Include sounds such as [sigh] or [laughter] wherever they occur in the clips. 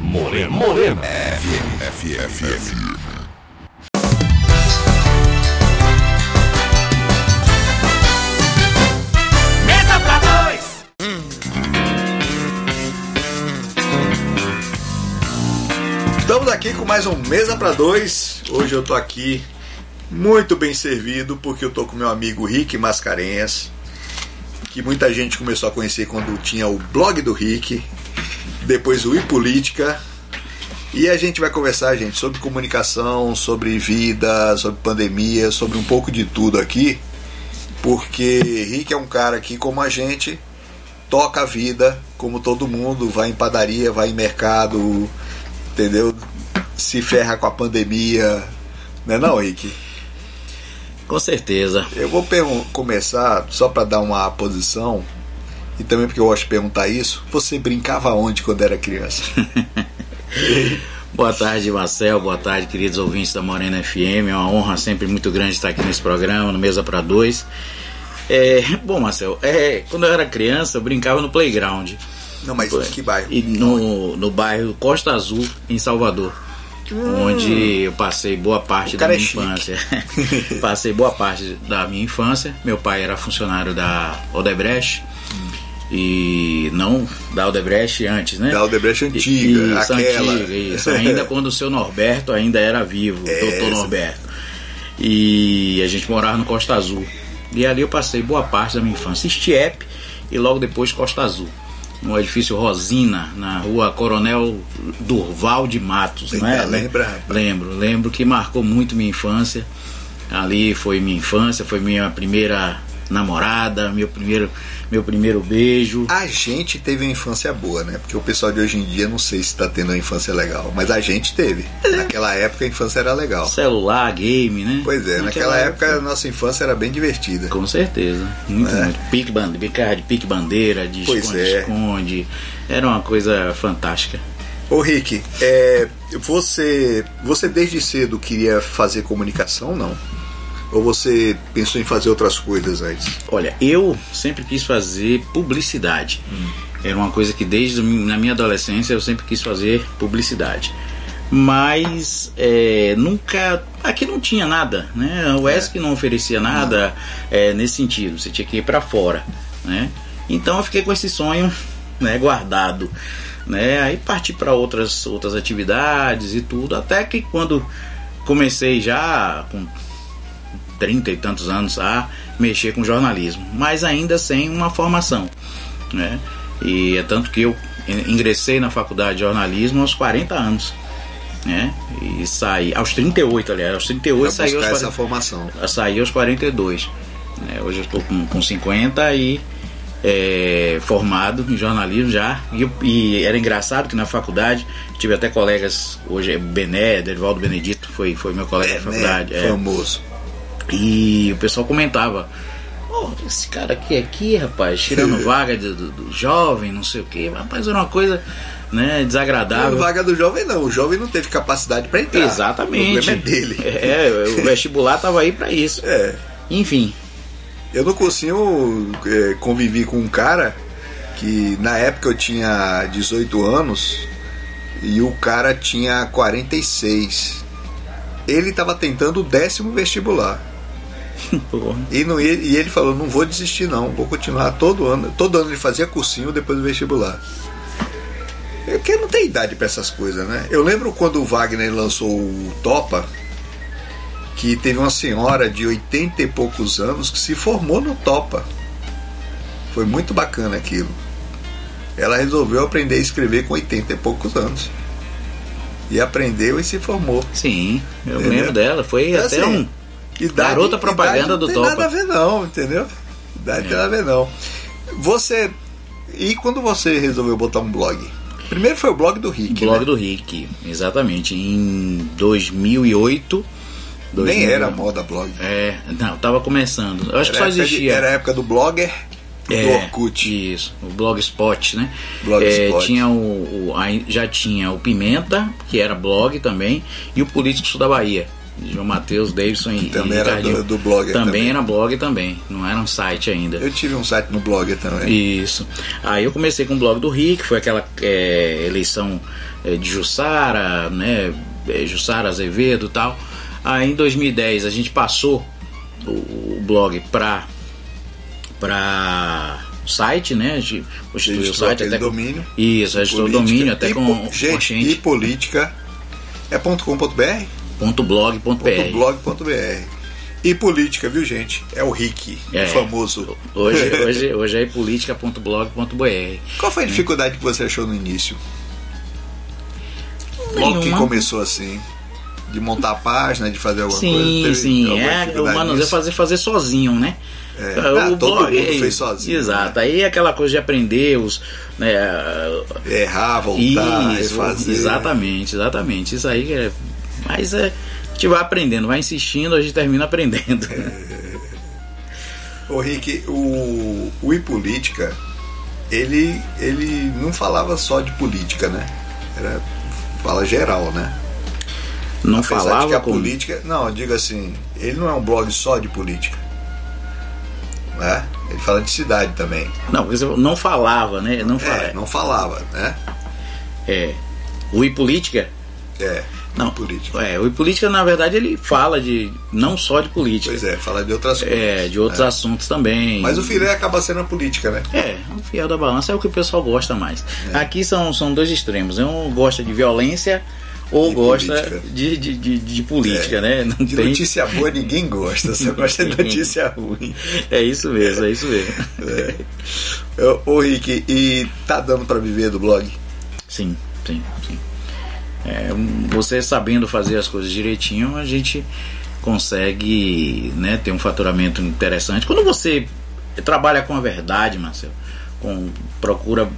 Morena. Morena. FM. FM. FM. Mesa pra dois. Estamos aqui com mais um Mesa para Dois. Hoje eu tô aqui muito bem servido porque eu tô com meu amigo Rick Mascarenhas, que muita gente começou a conhecer quando tinha o blog do Rick, depois o iPolítica. E a gente vai conversar, gente, sobre comunicação, sobre vida, sobre pandemia, sobre um pouco de tudo aqui, porque Rick é um cara que, como a gente, toca a vida, como todo mundo, vai em padaria, vai em mercado, entendeu? Se ferra com a pandemia, né não, Rick? Com certeza. Eu vou começar só para dar uma posição e também porque eu gosto de perguntar isso. Você brincava onde quando era criança? [laughs] Boa tarde, Marcel. Boa tarde, queridos ouvintes da Morena FM. É uma honra sempre muito grande estar aqui nesse programa, no Mesa para Dois. É, bom, Marcel, é, quando eu era criança, eu brincava no playground. Não, mas Foi. que bairro? E no, no bairro Costa Azul, em Salvador. Onde eu passei boa parte Hum. Da cara minha é infância. [laughs] passei boa parte da minha infância. Meu pai era funcionário da Odebrecht. E não da Odebrecht antes, né? Da Aldebrecht antiga, Isso, aquela. antiga, isso. Ainda [laughs] quando o seu Norberto ainda era vivo, É, doutor Norberto. E a gente morava no Costa Azul. E ali eu passei boa parte da minha infância. Estiep e logo depois Costa Azul. No edifício Rosina, na rua Coronel Durval de Matos, é? Ainda lembra? Lembro, lembro que marcou muito minha infância. Ali foi minha infância, foi minha primeira namorada, meu primeiro, meu primeiro beijo. A gente teve uma infância boa, né? Porque o pessoal de hoje em dia não sei se tá tendo uma infância legal, mas a gente teve. Naquela época a infância era legal. Celular, game, né? Pois é, naquela época a nossa infância era bem divertida. Com certeza. Muito, É. muito. Pique bandeira, de pique bandeira, de Pois é. esconde-esconde. Era uma coisa fantástica. Ô Rick, é, você, você desde cedo queria fazer comunicação, não? Ou você pensou em fazer outras coisas antes? Olha, eu sempre quis fazer publicidade. Era uma coisa que desde na minha adolescência eu sempre quis fazer publicidade. Mas é, nunca. Aqui não tinha nada, né? O ESC não oferecia nada é, nesse sentido. Você tinha que ir para fora, né? Então eu fiquei com esse sonho né, guardado. Né? Aí parti para outras, outras atividades e tudo. Até que quando comecei já com 30 e tantos anos a mexer com jornalismo, mas ainda sem uma formação, né? E é tanto que eu in- ingressei na faculdade de jornalismo aos 40 anos, né? E saí aos 38, aliás, aos 38 Pra saí aos buscar 40, essa formação. saí aos 42. né? Hoje eu estou com, com 50 e é, formado em jornalismo já. E, e era engraçado que na faculdade tive até colegas, hoje é Bené, Derivaldo Benedito, foi, foi meu colega da faculdade. né? é. E o pessoal comentava: "Pô, esse cara aqui, aqui, rapaz, tirando vaga do, do- do jovem, não sei o que. Rapaz, era uma coisa né, Não, desagradável. vaga do jovem não, o jovem não teve capacidade para entrar. Exatamente. O problema é dele. É, o vestibular tava aí para isso. É. Enfim, Eu no cursinho é, convivi com um cara que na época eu tinha 18 anos e o cara tinha 46. Ele estava tentando o décimo vestibular. [laughs] E, não, e ele falou, não vou desistir não, vou continuar todo ano. Todo ano ele fazia cursinho depois do vestibular. É que não tem idade para essas coisas, né? Eu lembro quando o Wagner lançou o Topa, que teve uma senhora de 80 e poucos anos que se formou no Topa. Foi muito bacana aquilo. Ela resolveu aprender a escrever com 80 e poucos anos. E aprendeu e se formou. sim, eu Entendeu? lembro dela. Foi Então, até assim, um. Idade, Garota propaganda idade do não Topa. tem nada a ver não, entendeu? Idade não tem nada a ver não. Você e quando você resolveu botar um blog? Primeiro foi o blog do Rick, Blog né? do Rick, exatamente. Em 2008. Nem 2000, era moda blog. É, não, tava começando. Eu acho que Era só a época de- existia. era a época do blogger e do É, Orkut. Isso, o Blogspot, né? Blogspot. É, tinha o, o- já tinha o Pimenta, que era blog também, e o Político da Bahia. João Matheus, Davidson e, Também e era do- do Blogger Também, também. era blog também, não era um site ainda. Eu tive um site no blogger também. Isso. Aí eu comecei com o blog do Rick, foi aquela é, eleição é, de Jussara, né? é, Jussara Azevedo e tal. Aí em 2010 a gente passou o, o blog para para site, né? A gente constituiu o site até domínio. Isso, registrou o domínio até E com, po- com gente, e política é .com.br? Ponto blog, ponto br. .blog.br. E política, viu gente? É o Rick, É. o famoso. Hoje, [laughs] hoje, hoje é política.blog.br. Qual foi a dificuldade que você achou no início? Logo que Nenhuma. começou assim, de montar a página, de fazer alguma coisa. Sim, teve sim. alguma É, o manuseio fazer, fazer sozinho, né? É. Ah, todo mundo é- fez sozinho, Exato. né? Aí aquela coisa de aprender os. Né, Errar, voltar, isso, refazer. exatamente, exatamente. Isso aí é. Mas é. A gente vai aprendendo, vai insistindo, a gente termina aprendendo. [laughs] Ô Rick, o, o iPolítica, ele, ele não falava só de política, né? Era fala geral, né? Não Apesar de que falava a política. Não, eu digo assim, ele não é um blog só de política. Né? Ele fala de cidade também. Não, não falava, né? Não falava. É, não falava, né? É. O I Política? É, Não. política. É, o Política, na verdade, ele fala de. não só de política. Pois é, fala de outras coisas. É, de outros assuntos também. Mas o filé acaba sendo a política, né? É, o fiel da balança é o que o pessoal gosta mais. É. Aqui são, são dois extremos. Um gosta de violência ou E gosta política. de, de, de, de política, É. né? Não De tem... notícia boa ninguém gosta, só gosta de [laughs] notícia ruim. É isso mesmo, é isso mesmo. Ô, Ô Rick, e tá dando pra viver do blog? Sim, sim, sim. É, você sabendo fazer as coisas direitinho, a gente consegue né, ter um faturamento interessante. Quando você trabalha com a verdade, Marcelo, com, procura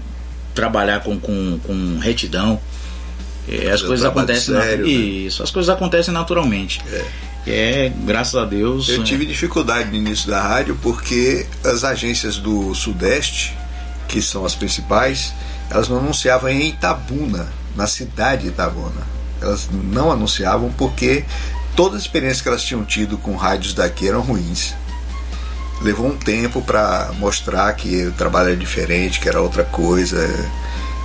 trabalhar com, com, com retidão, é, as um coisas acontecem sério, né? Isso, as coisas acontecem naturalmente. É. graças a Deus. Eu é, tive dificuldade no início da rádio porque as agências do Sudeste, que são as principais, elas não anunciavam em Itabuna, na cidade de Itabuna. Elas não anunciavam porque toda a experiência que elas tinham tido com rádios daqui eram ruins. Levou um tempo para mostrar que o trabalho era diferente, que era outra coisa,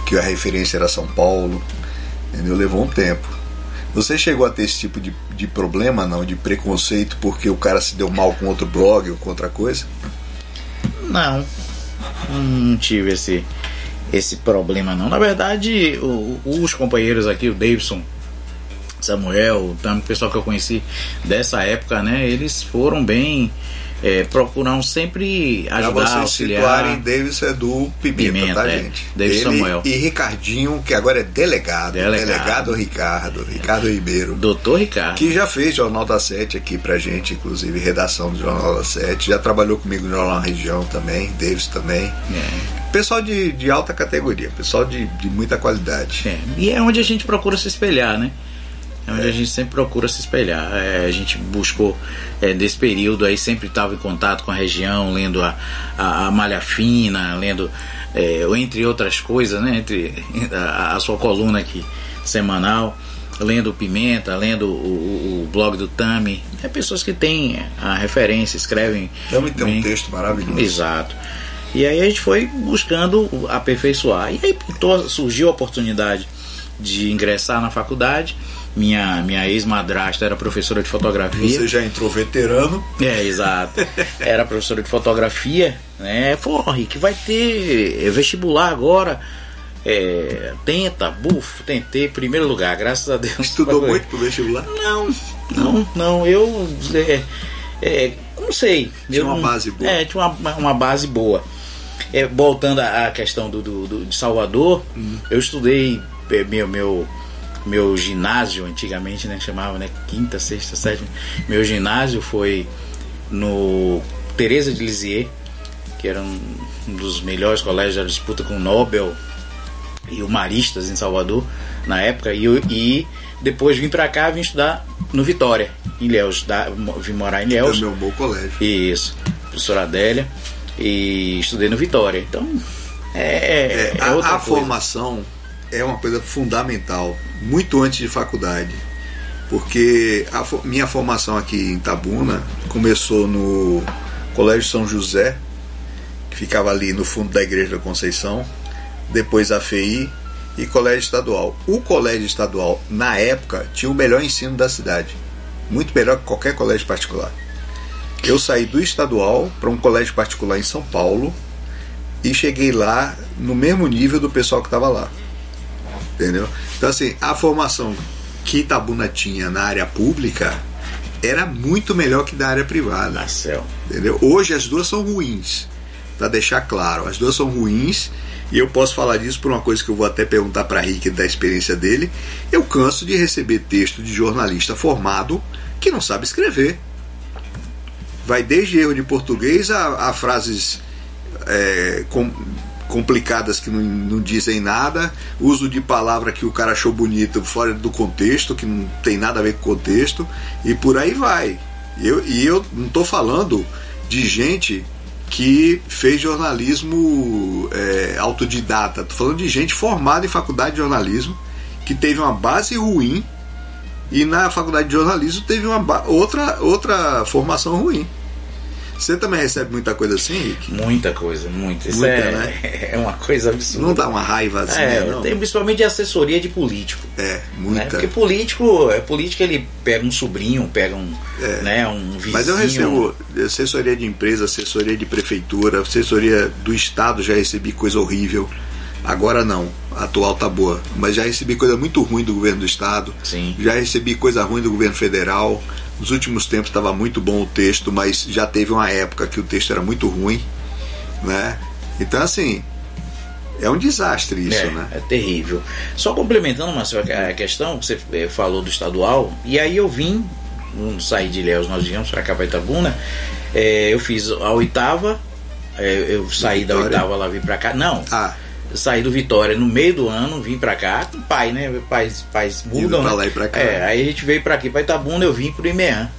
que a referência era São Paulo. Entendeu? Levou um tempo. Você chegou a ter esse tipo de, de problema, não? De preconceito porque o cara se deu mal com outro blog ou com outra coisa? Não, não tive esse, esse problema não. Na verdade, o- os companheiros aqui, o Davidson, Samuel, o pessoal que eu conheci dessa época, né? Eles foram bem, é, procuram sempre Pra ajudar, vocês auxiliar. situarem, Davis é do Pimenta, Pimenta, tá, é. gente? Davis Ele Samuel. E Ricardinho, que agora é delegado. Delegado. Ricardo, Ricardo Ribeiro. Doutor Ricardo. Que já fez Jornal da Sete aqui pra gente, inclusive redação do Jornal da Sete. Já trabalhou comigo no Jornal Região também, Davis também. É, Pessoal de, de alta categoria, pessoal de, de muita qualidade. é. E é onde a gente procura se espelhar, né? É onde a gente sempre procura se espelhar. É, a gente buscou, é, desse período aí, sempre estava em contato com a região, lendo a, a, a Malha Fina, lendo, é, entre outras coisas, né? Entre a, a sua coluna aqui, semanal, lendo o Pimenta, lendo o, o- blog do Tami. É pessoas que têm a referência, escrevem. Também tem um texto maravilhoso. Exato. E aí a gente foi buscando aperfeiçoar. E aí pintou- surgiu a oportunidade de ingressar na faculdade. Minha, minha ex-madrasta era professora de fotografia. Você já entrou veterano. É, exato. Era professora de fotografia, né? Falou, "Ó, Rick, vai ter vestibular agora. É, tenta, bufo, tentei, primeiro lugar, graças a Deus. Estudou muito pro vestibular? Não, não, não. Eu é, é, não sei. Tinha Eu uma base boa. É, tinha uma, uma base boa. É, voltando à questão do, do- do- de Salvador, Hum. eu estudei é, meu, meu, meu ginásio antigamente, né? Chamava, né? Quinta, sexta, sétima. Meu ginásio foi no Teresa de Lisieux, que era um, um dos melhores colégios da disputa com o Nobel e o Maristas em Salvador na época e, e depois vim pra cá vim estudar no Vitória em Ilhéus da- vim morar em É Ilhéus o meu bom colégio. isso professora Adélia e estudei no Vitória então é, É, é a, outra a coisa. formação é uma coisa fundamental, muito antes de faculdade. Porque a minha formação aqui em Tabuna começou no Colégio São José, que ficava ali no fundo da Igreja da Conceição, depois a FEI, e colégio estadual. O colégio estadual, na época, tinha o melhor ensino da cidade. Muito melhor que qualquer colégio particular. Eu saí do estadual para um colégio particular em São Paulo e cheguei lá no mesmo nível do pessoal que estava lá. Entendeu? Então, assim, a formação que Itabuna tinha na área pública era muito melhor que da área privada. Marcel. Entendeu? Hoje as duas são ruins. Para deixar claro, as duas são ruins e eu posso falar disso por uma coisa que eu vou até perguntar para Rick da experiência dele. Eu canso de receber texto de jornalista formado que não sabe escrever. Vai desde erro de português a, a frases é, com, complicadas que não, não, dizem nada, uso de palavra que o cara achou bonito fora do contexto, que não tem nada a ver com o contexto, e por aí vai. Eu, e eu não estou falando de gente que fez jornalismo é, autodidata, estou falando de gente formada em faculdade de jornalismo, que teve uma base ruim e na faculdade de jornalismo teve uma outra, outra formação ruim. Você também recebe muita coisa assim, Rick? Muita coisa, muita. Isso Muita, é, né? [laughs] é uma coisa absurda. Não dá uma raiva assim, É, não? tem principalmente de assessoria de político. É, Né? muita. Porque político, é político ele pega um sobrinho, pega um, É. né, um vizinho. Mas eu recebo assessoria de empresa, assessoria de prefeitura, assessoria do estado, já recebi coisa horrível. Agora não, a atual tá boa. Mas já recebi coisa muito ruim do governo do estado. Sim. Já recebi coisa ruim do governo federal. Nos últimos tempos estava muito bom o texto, mas já teve uma época que o texto era muito ruim, né? Então assim, é um desastre isso, é, né? é terrível. Só complementando, Marcelo, a questão que você eh, falou do estadual, e aí eu vim, saí de Ilhéus, nós viemos para cá para Itabuna, eh, eu fiz a oitava, eh, eu saí da Vitória? oitava lá, vim para cá, não, Ah, saí do Vitória no meio do ano, vim pra cá, com pai, né? Pais, pais mudam. pra né? lá e pra cá. É, aí a gente veio pra aqui, pra Itabuna, eu vim pro IMEAN.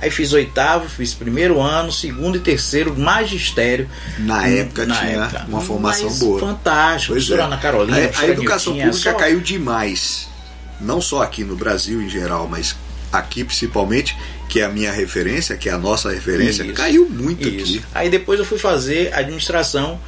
Aí fiz oitavo, fiz primeiro ano, segundo e terceiro, magistério. na época Na tinha época. uma formação Mas boa. Fantástico. Pois é. Ana Carolina, A- a, professora educação pública só- caiu demais. Não só aqui no Brasil em geral, mas aqui principalmente, que é a minha referência, que é a nossa referência, Isso. caiu muito Isso. aqui. Aí depois eu fui fazer administração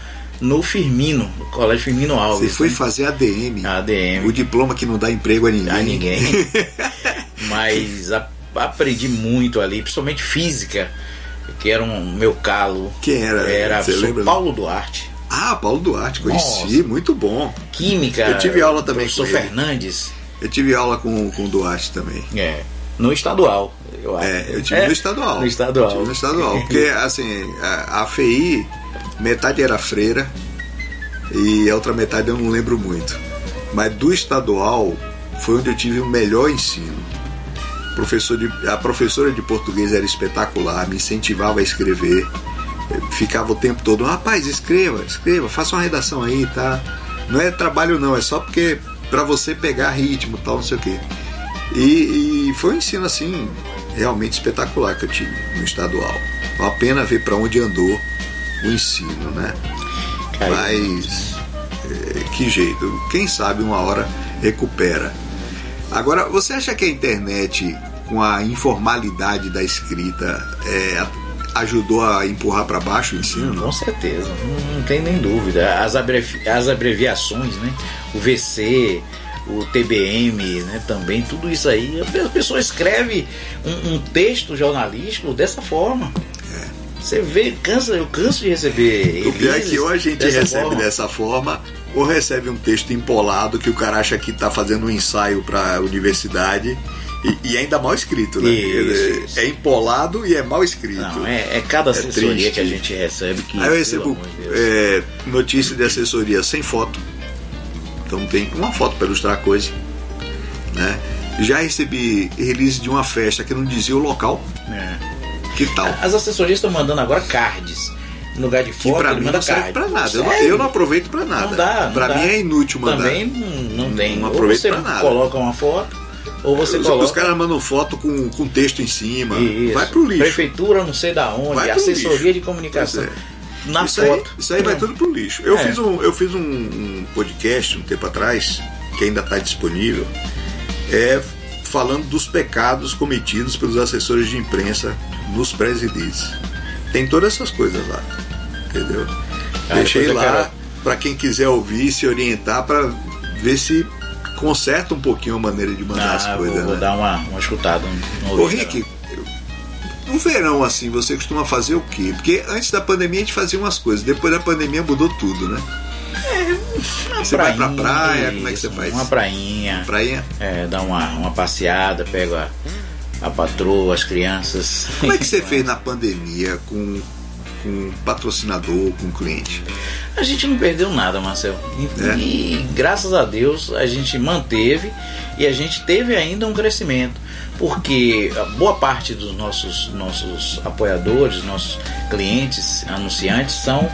no Firmino, no Colégio Firmino Você Alves. foi né? fazer ADM, ADM. o diploma que não dá emprego a ninguém. a ninguém. [laughs] Mas a- aprendi muito ali, principalmente física, que era um meu calo. Quem era? Era Você lembra? Paulo Duarte. Ah, Paulo Duarte, conheci, Nossa. muito bom. Química. Eu tive aula também Professor com ele. Fernandes. Eu tive aula com, com o Duarte também. É. No estadual. Eu acho. É, eu tive É, no estadual. No estadual. Tive no estadual. Porque, [laughs] assim, a, a FEI, metade era freira e a outra metade eu não lembro muito. Mas do estadual foi onde eu tive o melhor ensino. Professor de, a professora de português era espetacular, me incentivava a escrever. Ficava o tempo todo, rapaz, escreva, escreva, faça uma redação aí, tá? Não é trabalho não, é só porque para você pegar ritmo, tal, não sei o quê. E, e foi um ensino assim realmente espetacular que eu tive no estadual. Uma pena ver para onde andou o ensino, né? Caiu. Mas é, que jeito? Quem sabe uma hora recupera. Agora, você acha que a internet, com a informalidade da escrita, é, ajudou a empurrar para baixo o ensino? Não? Com certeza, não, não tem nem dúvida. As, abrevi- as abreviações, né? O VC, o TBM, né? Também, tudo isso aí. A pessoa escreve um, um texto jornalístico dessa forma. Você vê, cansa, eu canso de receber. É. O pior é que ou a gente dessa recebe forma. dessa forma, ou recebe um texto empolado que o cara acha que está fazendo um ensaio para a universidade e, e ainda mal escrito, né? Isso, é, isso. é empolado e é mal escrito. Não, é, é cada assessoria triste. que a gente recebe que. Aí eu recebo é, notícia de assessoria sem foto. Então tem uma foto para ilustrar a coisa. Né? Já recebi release de uma festa que não dizia o local. É. Que tal? As assessorias estão mandando agora cards. No lugar de Que foto, pra ele mim não serve card. pra nada. Eu não, eu não aproveito pra nada. Não dá, não pra dá. mim é inútil mandar. Também não, não tem. Não aproveito você pra nada. coloca uma foto, ou você Os, coloca. os caras mandam foto com, com texto em cima. Isso. Vai pro lixo. Prefeitura, não sei da onde, Vai assessoria lixo. de comunicação. Pois Na isso aí, foto. isso aí vai tudo pro lixo. Eu É. fiz, um, eu fiz um, um podcast um tempo atrás, que ainda está disponível, é, falando dos pecados cometidos pelos assessores de imprensa nos presidentes. Tem todas essas coisas lá. Entendeu? Ah, Deixei lá quero- para quem quiser ouvir, se orientar para ver se conserta um pouquinho a maneira de mandar as Ah, coisas. vou, vou né? dar uma, uma escutada. Um, um Ô. Rick, no verão assim, você costuma fazer o quê? Porque antes da pandemia a gente fazia umas coisas, depois da pandemia mudou tudo, né? Uma Você vai pra prainha, praia, como é que você isso, faz? Uma prainha. Prainha. É, dar uma, uma passeada, pego a, a patroa, as crianças. Como é que você fez na pandemia com, com um patrocinador, com um cliente? A gente não perdeu nada, Marcel. E, É. e, graças a Deus a gente manteve e a gente teve ainda um crescimento. Porque a boa parte dos nossos, nossos apoiadores, nossos clientes, anunciantes são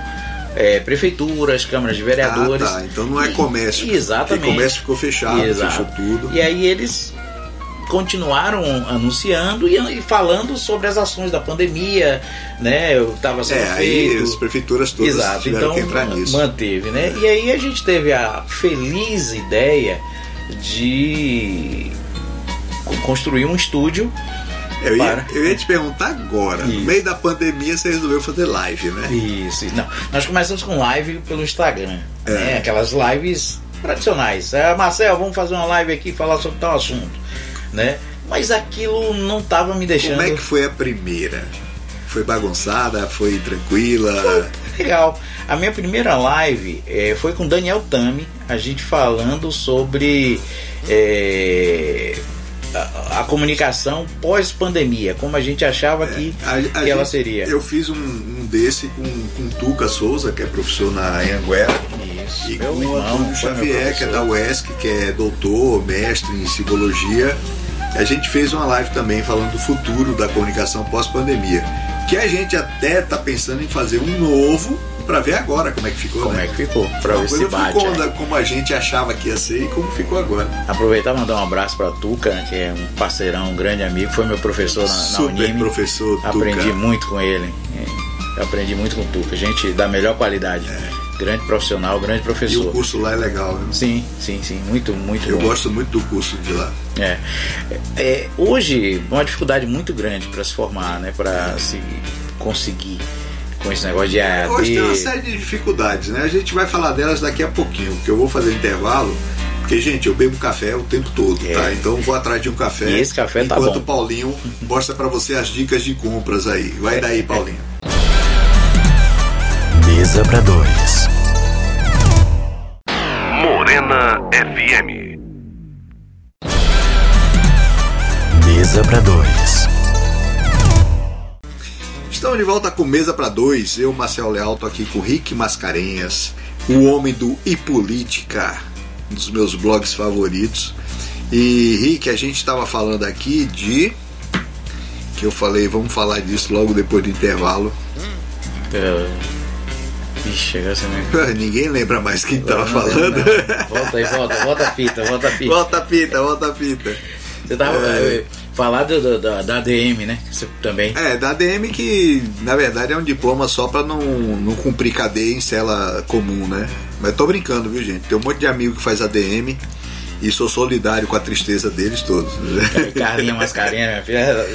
é, prefeituras, câmaras de vereadores. Ah, tá. Então não é E- comércio. Exatamente. Porque comércio ficou fechado, Exato. fechou tudo. E aí eles continuaram anunciando e, e falando sobre as ações da pandemia, né? Eu estava sendo É, aí feito. as prefeituras todas Exato, tiveram então que entrar nisso. manteve, né? E aí a gente teve a feliz ideia de co- construir um estúdio. Eu ia, eu ia te perguntar agora. No Isso. meio da pandemia você resolveu fazer live, né? Isso, não. Nós começamos com live pelo Instagram, É. né? Aquelas lives tradicionais. É, Marcel, vamos fazer uma live aqui e falar sobre tal assunto, né? Mas aquilo não estava me deixando Como é que foi a primeira? Foi bagunçada? Foi tranquila? Legal. A minha primeira live eh, foi com Daniel Tami, a gente falando sobre eh, a, a comunicação pós-pandemia, como a gente achava que, A- a que ela gente- seria. Eu fiz um, um desse com, com Tuca Souza, que é professor na Anhanguera, Isso, e com o Antônio Xavier, que é da. UESC, que é doutor, mestre em psicologia. A gente fez uma live também falando do futuro da comunicação pós-pandemia. Que a gente até tá pensando em fazer um novo para ver agora como é que ficou, Como né? é que ficou? Pra Uma ver se bate. ficou da- como a gente achava que ia ser e como ficou agora. Aproveitar e mandar um abraço pra Tuca, né, que é um parceirão, um grande amigo, foi meu professor na, na Super Unime. professor Tuca. Aprendi muito com ele. É, aprendi muito com o Tuca. Gente da melhor qualidade. Grande profissional, grande É. E professor. o curso lá é legal, né? Sim, sim, sim. Muito, muito Eu bom. gosto muito do curso de lá. É. É, hoje, uma dificuldade muito grande para se formar, né? Para se conseguir com esse negócio de AD. Hoje tem uma série de dificuldades, né? A gente vai falar delas daqui a pouquinho, porque eu vou fazer intervalo. Porque, gente, eu bebo café o tempo todo, É. tá? Então eu vou atrás de um café. E esse café tá enquanto bom. o Paulinho mostra pra você as dicas de compras aí. É. Vai daí, Paulinho. Mesa para dois. Morena FM. Mesa para dois. Estamos de volta com Mesa para Dois. Eu, Marcel Leal, tô aqui com o Rick Mascarenhas, o homem do E Política, um dos meus blogs favoritos. E, Rick, a gente estava falando aqui de. Que eu falei, vamos falar disso logo depois do intervalo. É... Ixi, agora você me... Ninguém lembra mais quem estava falando. não. Volta aí, volta, volta a fita, volta a fita. Volta a fita, volta a fita. Você tava É. falar do- do- da, da ADM, né? Você também. É, da ADM que na verdade é um diploma só pra não, não cumprir cadeia em cela comum, né? Mas tô brincando, viu, gente? Tem um monte de amigo que faz ADM e sou solidário com a tristeza deles todos. né? Carlinha Mascarenha, minha filha,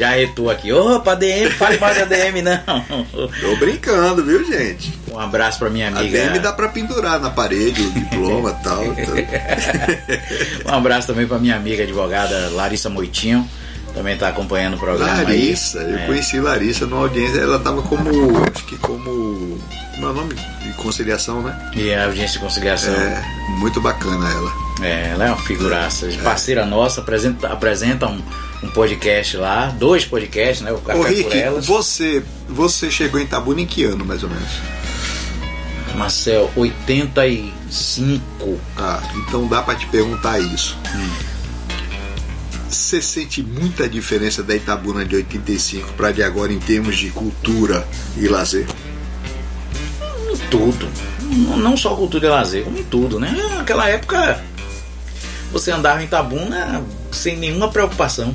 já retou aqui. Opa, ADM, fale mais de ADM, não. Tô brincando, viu, gente? Um abraço pra minha A amiga. ADM dá pra pendurar na parede o diploma e tal. [laughs] Um abraço também pra minha amiga advogada Larissa Moitinho. Também tá acompanhando o programa Larissa, aí. eu É. conheci Larissa numa audiência, ela tava como. Acho que como. Como é o nome? De conciliação, né? E a audiência de conciliação. É, muito bacana ela. É, ela é uma figuraça. Parceira nossa, apresenta, apresenta um, um podcast lá, dois podcasts, né? O Café Ô por Rick, Elas. você, você chegou em Tabuna em que ano, mais ou menos? Marcel, 85. Ah, então dá pra te perguntar isso. Você sente muita diferença da Itabuna de 85 para de agora em termos de cultura e lazer? Em tudo. Não- só cultura e lazer, como em tudo, né? Naquela época você andava em Tabuna sem nenhuma preocupação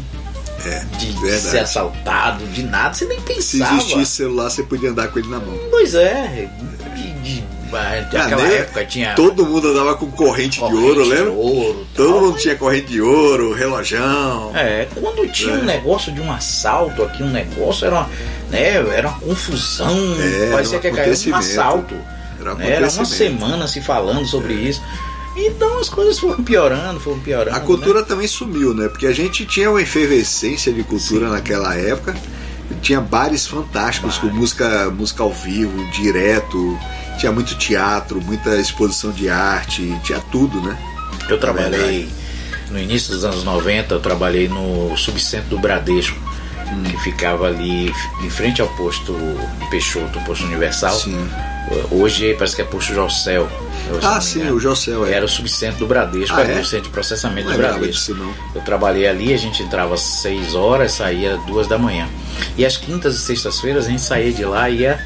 É, de verdade. ser assaltado, de nada, você nem Se pensava. existisse celular, você podia andar com ele na mão. Pois é, de, de, ah, naquela Ah, né? época tinha Todo mundo andava com corrente, corrente de ouro, lembra? ouro, Todo tal. mundo tinha corrente de ouro, relojão. É, quando tinha É. um negócio de um assalto aqui, um negócio, era uma, né, era uma confusão, É, parecia era um que cair um assalto. Era um né, Era uma semana se falando sobre isso. Então as coisas foram piorando, foram piorando. A cultura também sumiu, né? Porque a gente tinha uma efervescência de cultura Sim. naquela época. Tinha bares fantásticos com música, música ao vivo, direto. Tinha muito teatro, muita exposição de arte, tinha tudo, né? né? Eu trabalhei no início dos anos 90, eu trabalhei no subcentro do Bradesco, Hum. que ficava ali em frente ao posto Peixoto, posto Universal. Sim. Hoje parece que é posto Jocel. Ah, sim, o Jocel é. Era o subcentro do Bradesco, Ah, era é? o centro de processamento Não do Bradesco. não. Eu trabalhei ali, a gente entrava às 6 horas, saía às 2 da manhã. E às quintas e sextas-feiras a gente saía de lá e ia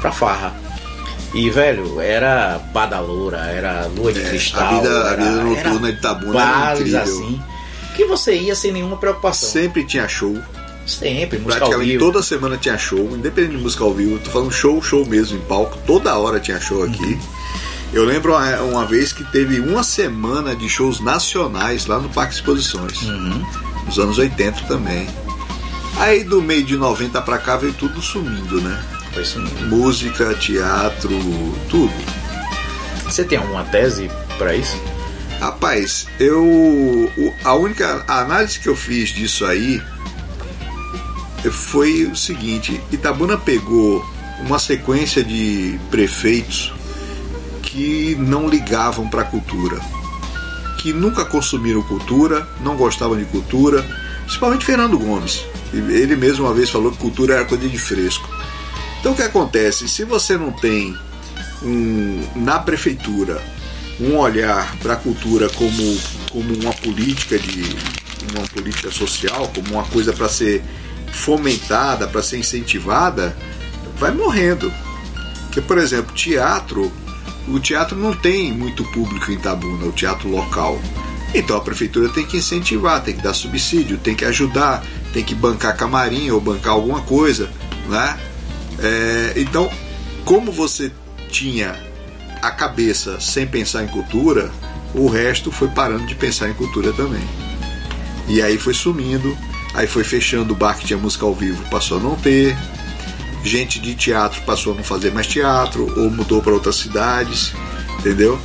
pra farra. E, velho, era badaloura, era lua de É, cristal. a vida- a era, vida noturna de Itabuna era incrível. assim. Que você ia sem nenhuma preocupação. Sempre tinha show. Sempre, música ao Praticamente vivo. toda semana tinha show, independente de música ao vivo. Tô falando show, show mesmo em palco. Toda hora tinha show aqui. Uhum. Eu lembro uma, uma vez que teve uma semana de shows nacionais lá no Parque Exposições. Uhum. Nos anos 80 também. Aí do meio de 90 pra cá veio tudo sumindo, né? Foi mesmo. Música, teatro, tudo. Você tem alguma tese pra isso? Rapaz, eu. A única análise que eu fiz disso aí foi o seguinte: Itabuna pegou uma sequência de prefeitos que não ligavam para a cultura, que nunca consumiram cultura, não gostavam de cultura, principalmente Fernando Gomes. Ele mesmo uma vez falou que cultura era coisa de fresco. Então o que acontece? Se você não tem um, na prefeitura um olhar para a cultura como, como uma política de uma política social, como uma coisa para ser fomentada, para ser incentivada, vai morrendo. Porque, por exemplo, teatro, o teatro não tem muito público em Itabuna, o teatro local. Então a prefeitura tem que incentivar, tem que dar subsídio, tem que ajudar, tem que bancar camarim ou bancar alguma coisa, né? É, então, como você tinha a cabeça sem pensar em cultura, o resto foi parando de pensar em cultura também. E aí foi sumindo, aí foi fechando o bar que tinha música ao vivo, passou a não ter. Gente de teatro passou a não fazer mais teatro ou mudou para outras cidades, entendeu?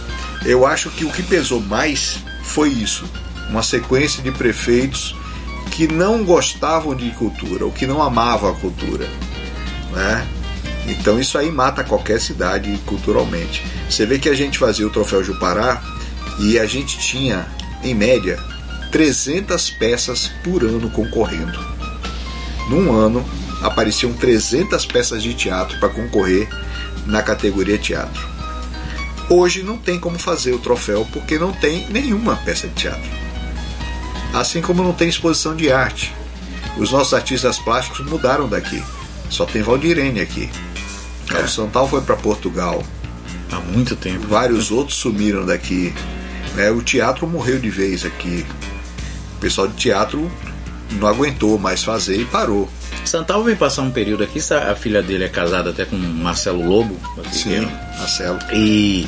Eu acho que o que pesou mais foi isso, uma sequência de prefeitos que não gostavam de cultura, ou que não amavam a cultura, né? Então isso aí mata qualquer cidade culturalmente. Você vê que a gente fazia o troféu Jupará e a gente tinha, em média, 300 peças por ano concorrendo. Num ano apareciam 300 peças de teatro para concorrer na categoria teatro. Hoje não tem como fazer o troféu porque não tem nenhuma peça de teatro. Assim como não tem exposição de arte. Os nossos artistas plásticos mudaram daqui. Só tem Valdirene aqui. Carlos Santal foi para Portugal. Há muito tempo. Vários outros sumiram daqui. né? O teatro morreu de vez aqui. Pessoal de teatro não aguentou mais fazer e parou. Santal veio passar um período aqui, a filha dele é casada até com Marcelo Lobo. Sim, Marcelo. E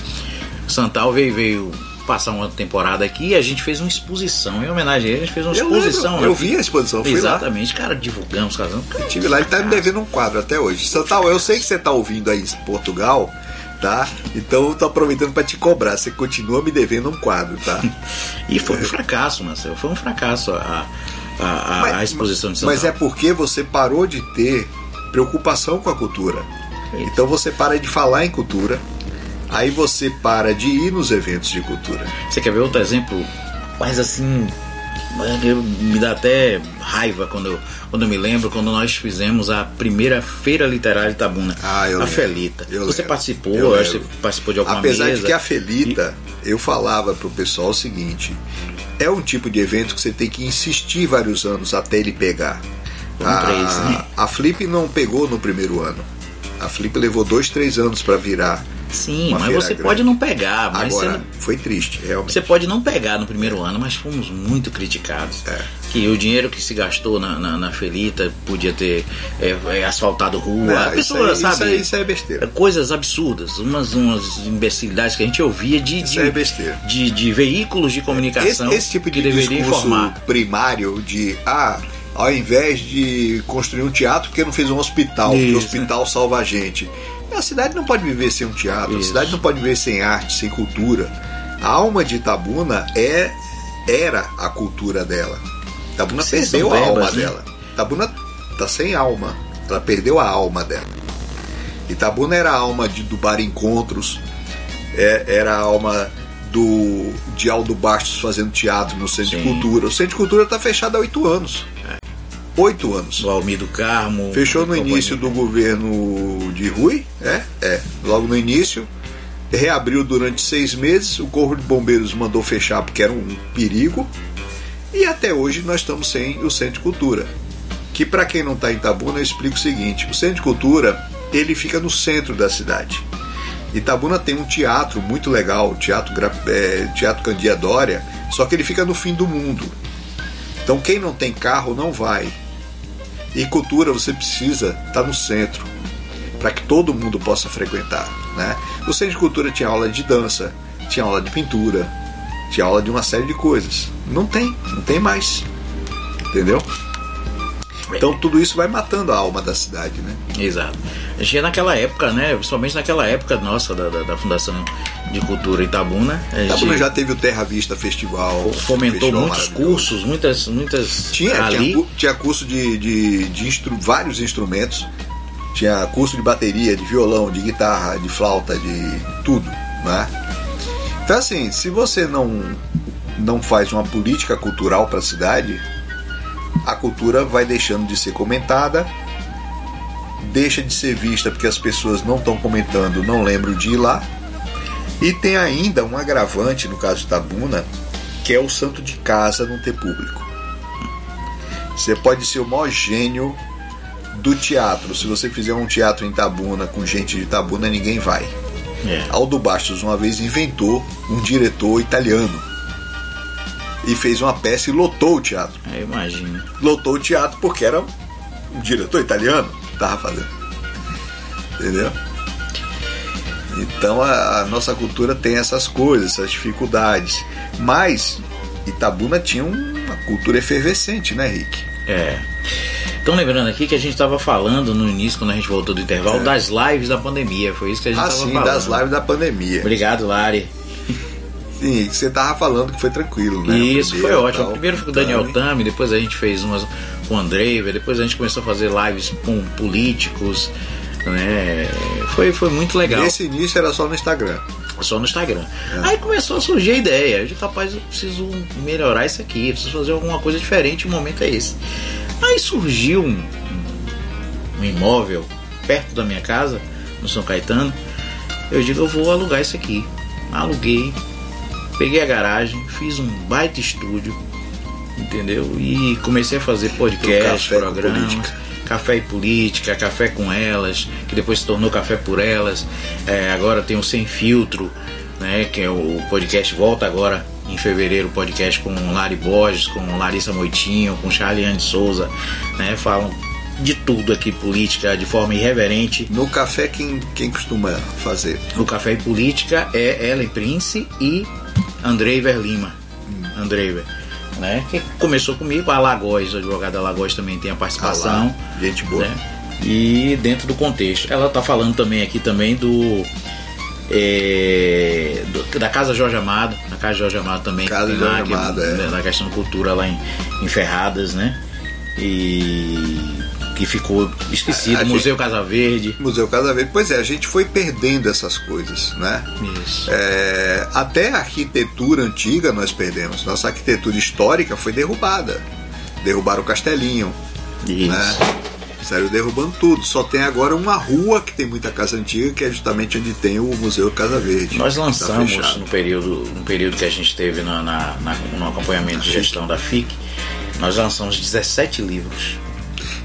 Santal veio, veio passar uma temporada aqui e a gente fez uma exposição. Em homenagem a ele, a gente fez uma Eu exposição. lembro, eu vi a exposição, fui lá. Exatamente, cara, divulgamos, casamos. Estive lá, ele tá me devendo um quadro até hoje. Santal, eu sei que você tá ouvindo aí em Portugal, tá? Então eu tô aproveitando para te cobrar. Você continua me devendo um quadro, tá? [laughs] E foi um fracasso, Marcelo. Foi um fracasso a, a, a, a exposição de Santal. Mas é porque você parou de ter preocupação com a cultura. Então você para de falar em cultura, aí você para de ir nos eventos de cultura. Você quer ver outro exemplo? Mas assim, me dá até raiva quando eu, quando eu me lembro, quando nós fizemos a primeira feira literária de Itabuna. Ah, eu a lembro. Felita. Eu você lembro. participou, Eu acho que você participou de alguma Apesar mesa. de que a Felita, eu falava pro pessoal o seguinte: é um tipo de evento que você tem que insistir vários anos até ele pegar. Foram três, né? a Flip não pegou no primeiro ano. A Flip levou dois, três anos para virar. Sim, uma mas você grande. pode não pegar, mas você Agora, não- foi triste, realmente. Você pode não pegar no primeiro ano, mas fomos muito criticados. É. Que o dinheiro que se gastou na, na, na Felita podia ter é, é, asfaltado rua. Não, a isso pessoa, aí- isso sabe? aí- isso aí é besteira. Coisas absurdas, umas, umas imbecilidades que a gente ouvia de, Isso de, aí é de, de veículos de Esse, comunicação esse tipo de que discurso informar. primário de ah, ao invés de construir um teatro, porque não fez um hospital, porque o Isso. hospital salva a gente. A cidade não pode viver sem um teatro, a Isso. cidade não pode viver sem arte, sem cultura. A alma de Itabuna é, era a cultura dela. Itabuna Vocês perdeu a alma né? dela. Itabuna tá sem alma. Ela perdeu a alma dela. Itabuna era a alma de, do Bar Encontros, é- era a alma do de Aldo Bastos fazendo teatro no Centro de Sim. Cultura. O Centro de Cultura está fechado há oito anos. Oito anos. Do Almir do Carmo. Fechou no companhia. início do governo de Rui, é, é, logo no início. Reabriu durante seis meses. O Corpo de Bombeiros mandou fechar porque era um perigo. E até hoje nós estamos sem o Centro de Cultura. Que para quem não está em Itabuna, eu explico o seguinte: o Centro de Cultura ele fica no centro da cidade. Itabuna tem um teatro muito legal, o Teatro, é, teatro Candia Dória, só que ele fica no fim do mundo. Então quem não tem carro não vai. E cultura você precisa estar no centro para que todo mundo possa frequentar. Né? O centro de cultura tinha aula de dança, tinha aula de pintura, tinha aula de uma série de coisas. Não tem, não tem mais. Entendeu? Então tudo isso vai matando a alma da cidade, né? Exato. A gente naquela época, né? Principalmente naquela época nossa, da, da, da Fundação de Cultura Itabuna. Gente Itabuna já teve o Terra Vista Festival. fomentou festival muitos cursos, muitas. muitas Tinha, ali. tinha, tinha curso de, de, de instru- vários instrumentos. Tinha curso de bateria, de violão, de guitarra, de flauta, de tudo, né? Então assim, se você não não faz uma política cultural para a cidade, a cultura vai deixando de ser comentada, deixa de ser vista porque as pessoas não estão comentando, não lembram de ir lá. E tem ainda um agravante no caso de Tabuna, que é o santo de casa não ter público. Você pode ser o maior gênio do teatro. Se você fizer um teatro em Tabuna com gente de Tabuna, ninguém vai. É. Aldo Bastos uma vez inventou um diretor italiano e fez uma peça e lotou o teatro. É, imagina. Lotou o teatro porque era um diretor italiano que tava fazendo. Entendeu? Então a, a nossa cultura tem essas coisas, essas dificuldades. Mas Itabuna tinha uma cultura efervescente, né, Rick? É. Então lembrando aqui que a gente estava falando no início, quando a gente voltou do intervalo, das lives da pandemia. Foi isso que a gente Ah, estava sim, falando. das lives da pandemia. Obrigado, Lari. Sim, você tava falando que foi tranquilo, né? Isso, O foi primeiro, ótimo. tal. Primeiro foi com o Daniel Então, Tami, depois a gente fez umas com o Andrei, depois a gente começou a fazer lives com políticos, né? Foi, foi muito legal. Nesse início era só no Instagram. Só no Instagram. É. Aí começou a surgir a ideia. Eu disse, rapaz, eu preciso melhorar isso aqui, eu preciso fazer alguma coisa diferente, o momento é esse. Aí surgiu um, um imóvel perto da minha casa, no São Caetano. Eu digo, eu vou alugar isso aqui. Aluguei, peguei a garagem, fiz um baita estúdio, entendeu? E comecei a fazer podcast, programas. Café e Política, Café com Elas, que depois se tornou Café por Elas. É, agora tem o Sem Filtro, né, que é o podcast volta agora em fevereiro, o podcast com Lari Borges, com Larissa Moitinho, com Charliane Souza, né, falam de tudo aqui, política, de forma irreverente. No café, quem, quem costuma fazer? O Café e Política é Ellen Prince e Andrei Verlima. Andrei, Ver, né? Que começou comigo, a Lagoz, o advogado da Lagoz também tem a participação. Ah gente boa. né? E dentro do contexto. Ela está falando também aqui também do, é, do- da Casa Jorge Amado. Na Casa Jorge Amado também. Casa tem lá, Jorge que- Amado, é. né, Na questão cultura lá em, em Ferradas, né? E que ficou esquecido. A- a Museu Casa Verde. Museu Casa Verde. Pois é, a gente foi perdendo essas coisas, né? Isso. É, até a arquitetura antiga nós perdemos. Nossa arquitetura histórica foi derrubada. Derrubaram o castelinho, Isso. né? Saiu derrubando tudo. Só tem agora uma rua que tem muita casa antiga, que é justamente onde tem o Museu Casa Verde. Nós tá lançamos fechado. no período, no período que a gente teve na, na- na- no acompanhamento de gestão da FIC, nós lançamos 17 livros.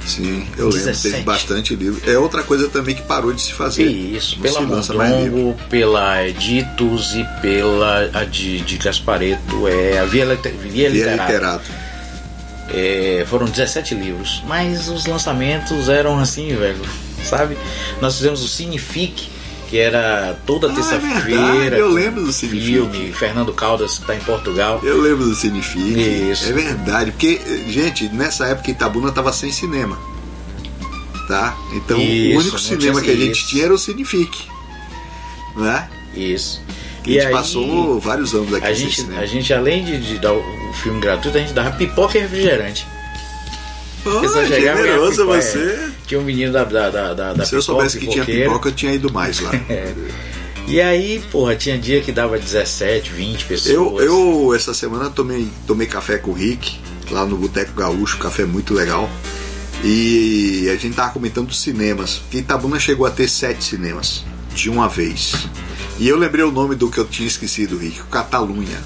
Sim, eu lembro, 17. teve bastante livro. É outra coisa também que parou de se fazer. Isso, Não pela. Mondongo, pela Editos e pela a de, de Gaspareto, é a Via, Liter- Via Via literato. É, foram 17 livros, mas os lançamentos eram assim, velho, [laughs] sabe? Nós fizemos o Cinefic, que era toda Ah, é terça-feira. verdade, eu lembro do Cinefic. Filme, Fernando Caldas, que está em Portugal. Eu lembro do Cinefic. Isso. É verdade, porque, gente, nessa época Itabuna tava sem cinema. Tá? Então Isso, o único cinema que a gente isso. tinha era o Cinefic. Né? Isso. A gente passou vários anos aqui a sem gente, cinema. a gente além de, de dar o filme gratuito, a gente dava pipoca e refrigerante. E generoso pipoca, você. Tinha um menino da, da, da, da, Se eu soubesse que tinha pipoca, eu tinha ido mais lá. [laughs] E aí, porra, tinha dia que dava 17, 20 pessoas. Eu, eu, essa semana, tomei, tomei café com o Rick, lá no Boteco Gaúcho, café muito legal. E a gente tava comentando dos cinemas. Porque Itabuna chegou a ter sete cinemas, de uma vez. E eu lembrei o nome do que eu tinha esquecido, Rick, Catalunha.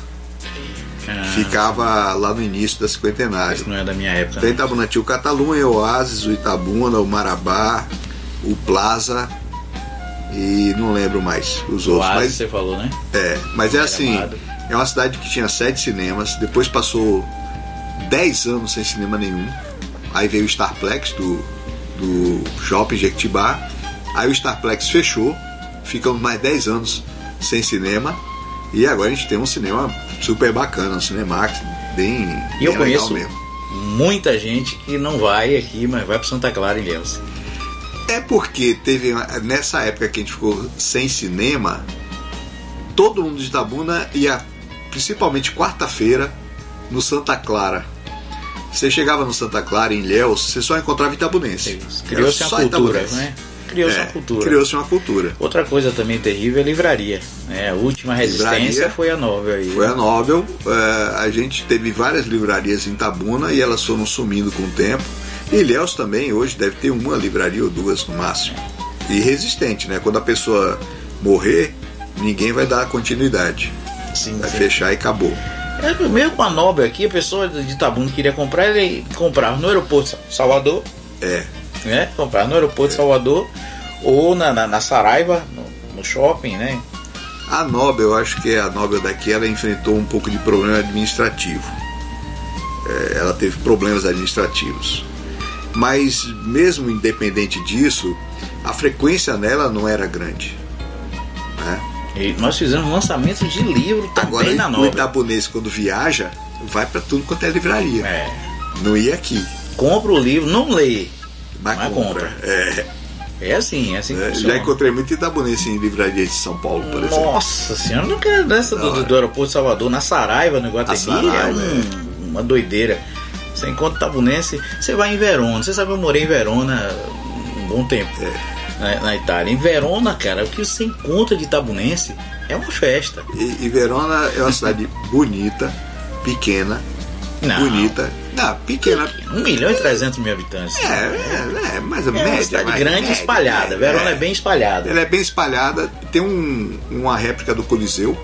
Ah, Ficava lá no início da cinquentenária. Isso não é da minha época. Então né? Itabuna tinha o Catalunha, o Oasis, o Itabuna, o Marabá, o Plaza e não lembro mais os outros. Oasis, Mas você falou, né? é, mas é assim, Gramado. é uma cidade que tinha sete cinemas, depois passou 10 anos sem cinema nenhum. Aí veio o Starplex do, do Shopping Jequitibá. Aí o Starplex fechou, ficamos mais 10 anos sem cinema. E agora a gente tem um cinema super bacana, um Cinemax bem, E eu bem legal conheço mesmo. muita gente que não vai aqui, mas vai para Santa Clara em Ilhéus. É porque teve nessa época que a gente ficou sem cinema, todo mundo de Itabuna ia, principalmente quarta-feira, no Santa Clara. Você chegava no Santa Clara, em Ilhéus, você só encontrava itabunense. Criou-se só cultura, né? Criou-se É, uma cultura. Criou-se uma cultura. Outra coisa também terrível é a livraria. Né? A última resistência Livraria. foi a Nobel aí. Foi a Nobel, é, a gente teve várias livrarias em Itabuna e elas foram sumindo com o tempo. E Ilhéus também, hoje, deve ter uma livraria ou duas no máximo. E resistente, né? Quando a pessoa morrer, ninguém vai dar continuidade. Sim, Vai sim. fechar e acabou. É, mesmo com a Nobel aqui, a pessoa de Itabuna queria comprar, ele comprava no aeroporto de Salvador, É, né? Comprava no aeroporto de Salvador ou na, na, na Saraiva, no, no shopping, né? A Nobel, eu acho que a Nobel daqui, ela enfrentou um pouco de problema administrativo. É, ela teve problemas administrativos. Mas, mesmo independente disso, a frequência nela não era grande. Né? E nós fizemos lançamento de livro também Agora, na o Nobel. itabunense, quando viaja, vai para tudo quanto é livraria. É. Não ia aqui, Compra o livro, não lê. Mas, Mas compra. compra. É, É assim, é assim que é, funciona. já encontrei muito itabunense em livraria de São Paulo, por exemplo. Nossa senhora, não quero dessa do, é. do aeroporto de Salvador, na Saraiva, no Iguatemi, Saraiva, é um- uma doideira. Você encontra tabunense, você vai em Verona. Você sabe, eu morei em Verona um bom tempo É. na, na Itália. Em Verona, cara, o que você encontra de tabunense é uma festa. E, e Verona é uma cidade bonita, pequena, Não, bonita. Não, pequena. 1 milhão e 300 mil habitantes. É, é, é mais ou É menos. uma cidade grande e espalhada. Verona é. bem espalhada. Ela é bem espalhada. Tem um, uma réplica do Coliseu.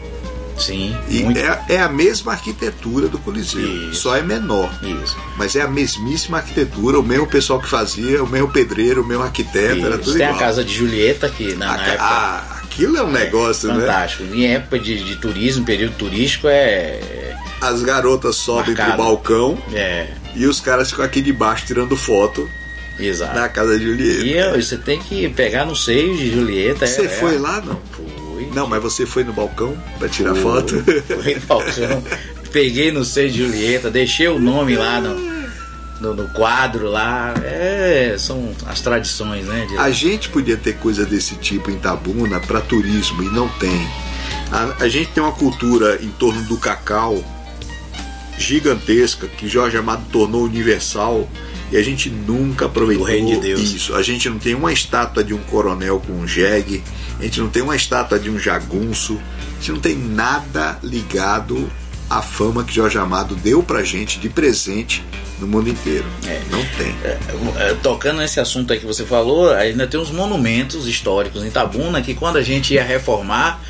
Sim, E muito. é, é a mesma arquitetura do Coliseu. Isso. Só é menor. Isso. Mas é a mesmíssima arquitetura, o mesmo pessoal que fazia, o mesmo pedreiro, o mesmo arquiteto, era Isso. tudo Tem igual. a casa de Julieta, que na, A na ca- época. ah, aquilo é um negócio, né? Fantástico. Em época de, de turismo, período turístico, é. As garotas sobem Marcado. pro balcão É. e os caras ficam aqui de baixo tirando foto Exato. na casa de Julieta. E eu- você tem que pegar no seio de Julieta. Você é, foi é. lá, não? Fui. Não, mas você foi no balcão pra tirar Fui. foto? Fui no balcão. [laughs] Peguei no seio de Julieta, deixei o nome lá no, no, no quadro lá. É, são as tradições, né? de- A gente podia ter coisa desse tipo em Tabuna para turismo e não tem. A, a gente tem uma cultura em torno do cacau gigantesca que Jorge Amado tornou universal e a gente nunca aproveitou de isso. A gente não tem uma estátua de um coronel com um jegue, a gente não tem uma estátua de um jagunço, a gente não tem nada ligado à fama que Jorge Amado deu pra gente de presente no mundo inteiro. É. Não tem. É, tocando nesse assunto aí que você falou, ainda tem uns monumentos históricos em Tabuna que quando a gente ia reformar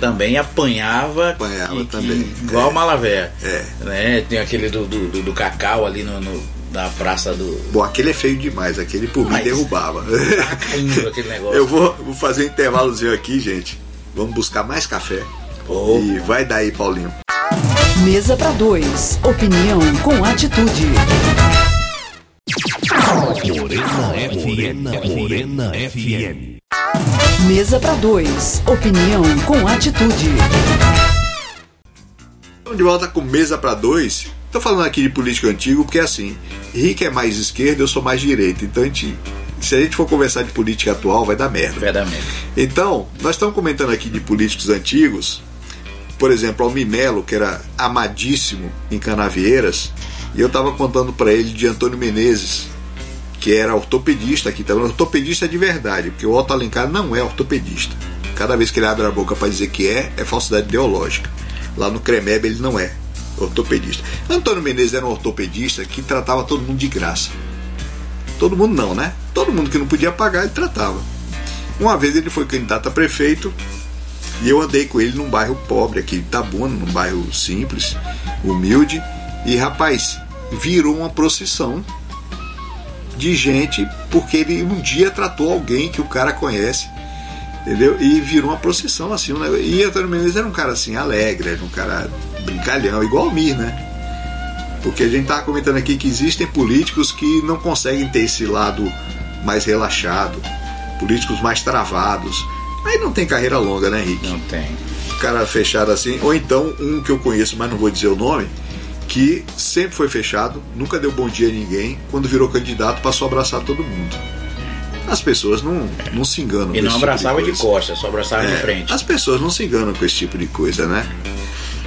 também apanhava, Apanhava que- que- também, igual é. Malavé. É. Né? Tem aquele do, do, do- cacau ali no, no- na praça do. Bom, aquele é feio demais, aquele por mim Mas- derrubava. Tá caindo aquele [laughs] negócio. Eu vou, vou fazer um intervalozinho aqui, gente. Vamos buscar mais café. Oh. E vai daí, Paulinho. Mesa para dois. Opinião com atitude. Morena FM. Morena FM. Mesa para dois. Opinião com atitude. Estamos de volta com mesa para dois. Tô falando aqui de político antigo porque assim, Rick é mais esquerda, eu sou mais direita. Então a gente, se a gente for conversar de política atual, vai dar merda. Verdadeiramente. Então, nós estamos comentando aqui de políticos antigos por exemplo, ao Mimelo, que era amadíssimo em Canavieiras, e eu estava contando para ele de Antônio Menezes, que era ortopedista aqui, também ortopedista de verdade, porque o Otto Alencar não é ortopedista. Cada vez que ele abre a boca para dizer que é, é falsidade ideológica. Lá no CREMEB ele não é ortopedista. Antônio Menezes era um ortopedista que tratava todo mundo de graça. Todo mundo não, né? Todo mundo que não podia pagar, ele tratava. Uma vez ele foi candidato a prefeito e eu andei com ele num bairro pobre aqui Itabuna, num bairro simples, humilde. E rapaz, virou uma procissão de gente porque ele um dia tratou alguém que o cara conhece, entendeu? E virou uma procissão assim. Um. E Antônio Menezes era um cara assim, alegre, era um cara brincalhão, igual o Mir, né? Porque a gente tá comentando aqui que existem políticos que não conseguem ter esse lado mais relaxado, políticos mais travados. Aí não tem carreira longa, né, Henrique? Não tem. cara fechado assim, ou então um que eu conheço, mas não vou dizer o nome, que sempre foi fechado, nunca deu bom dia a ninguém, quando virou candidato passou a abraçar todo mundo. As pessoas não, não se enganam E com não tipo abraçava de, coisa. costas, só abraçava É, de frente. As pessoas não se enganam com esse tipo de coisa, né?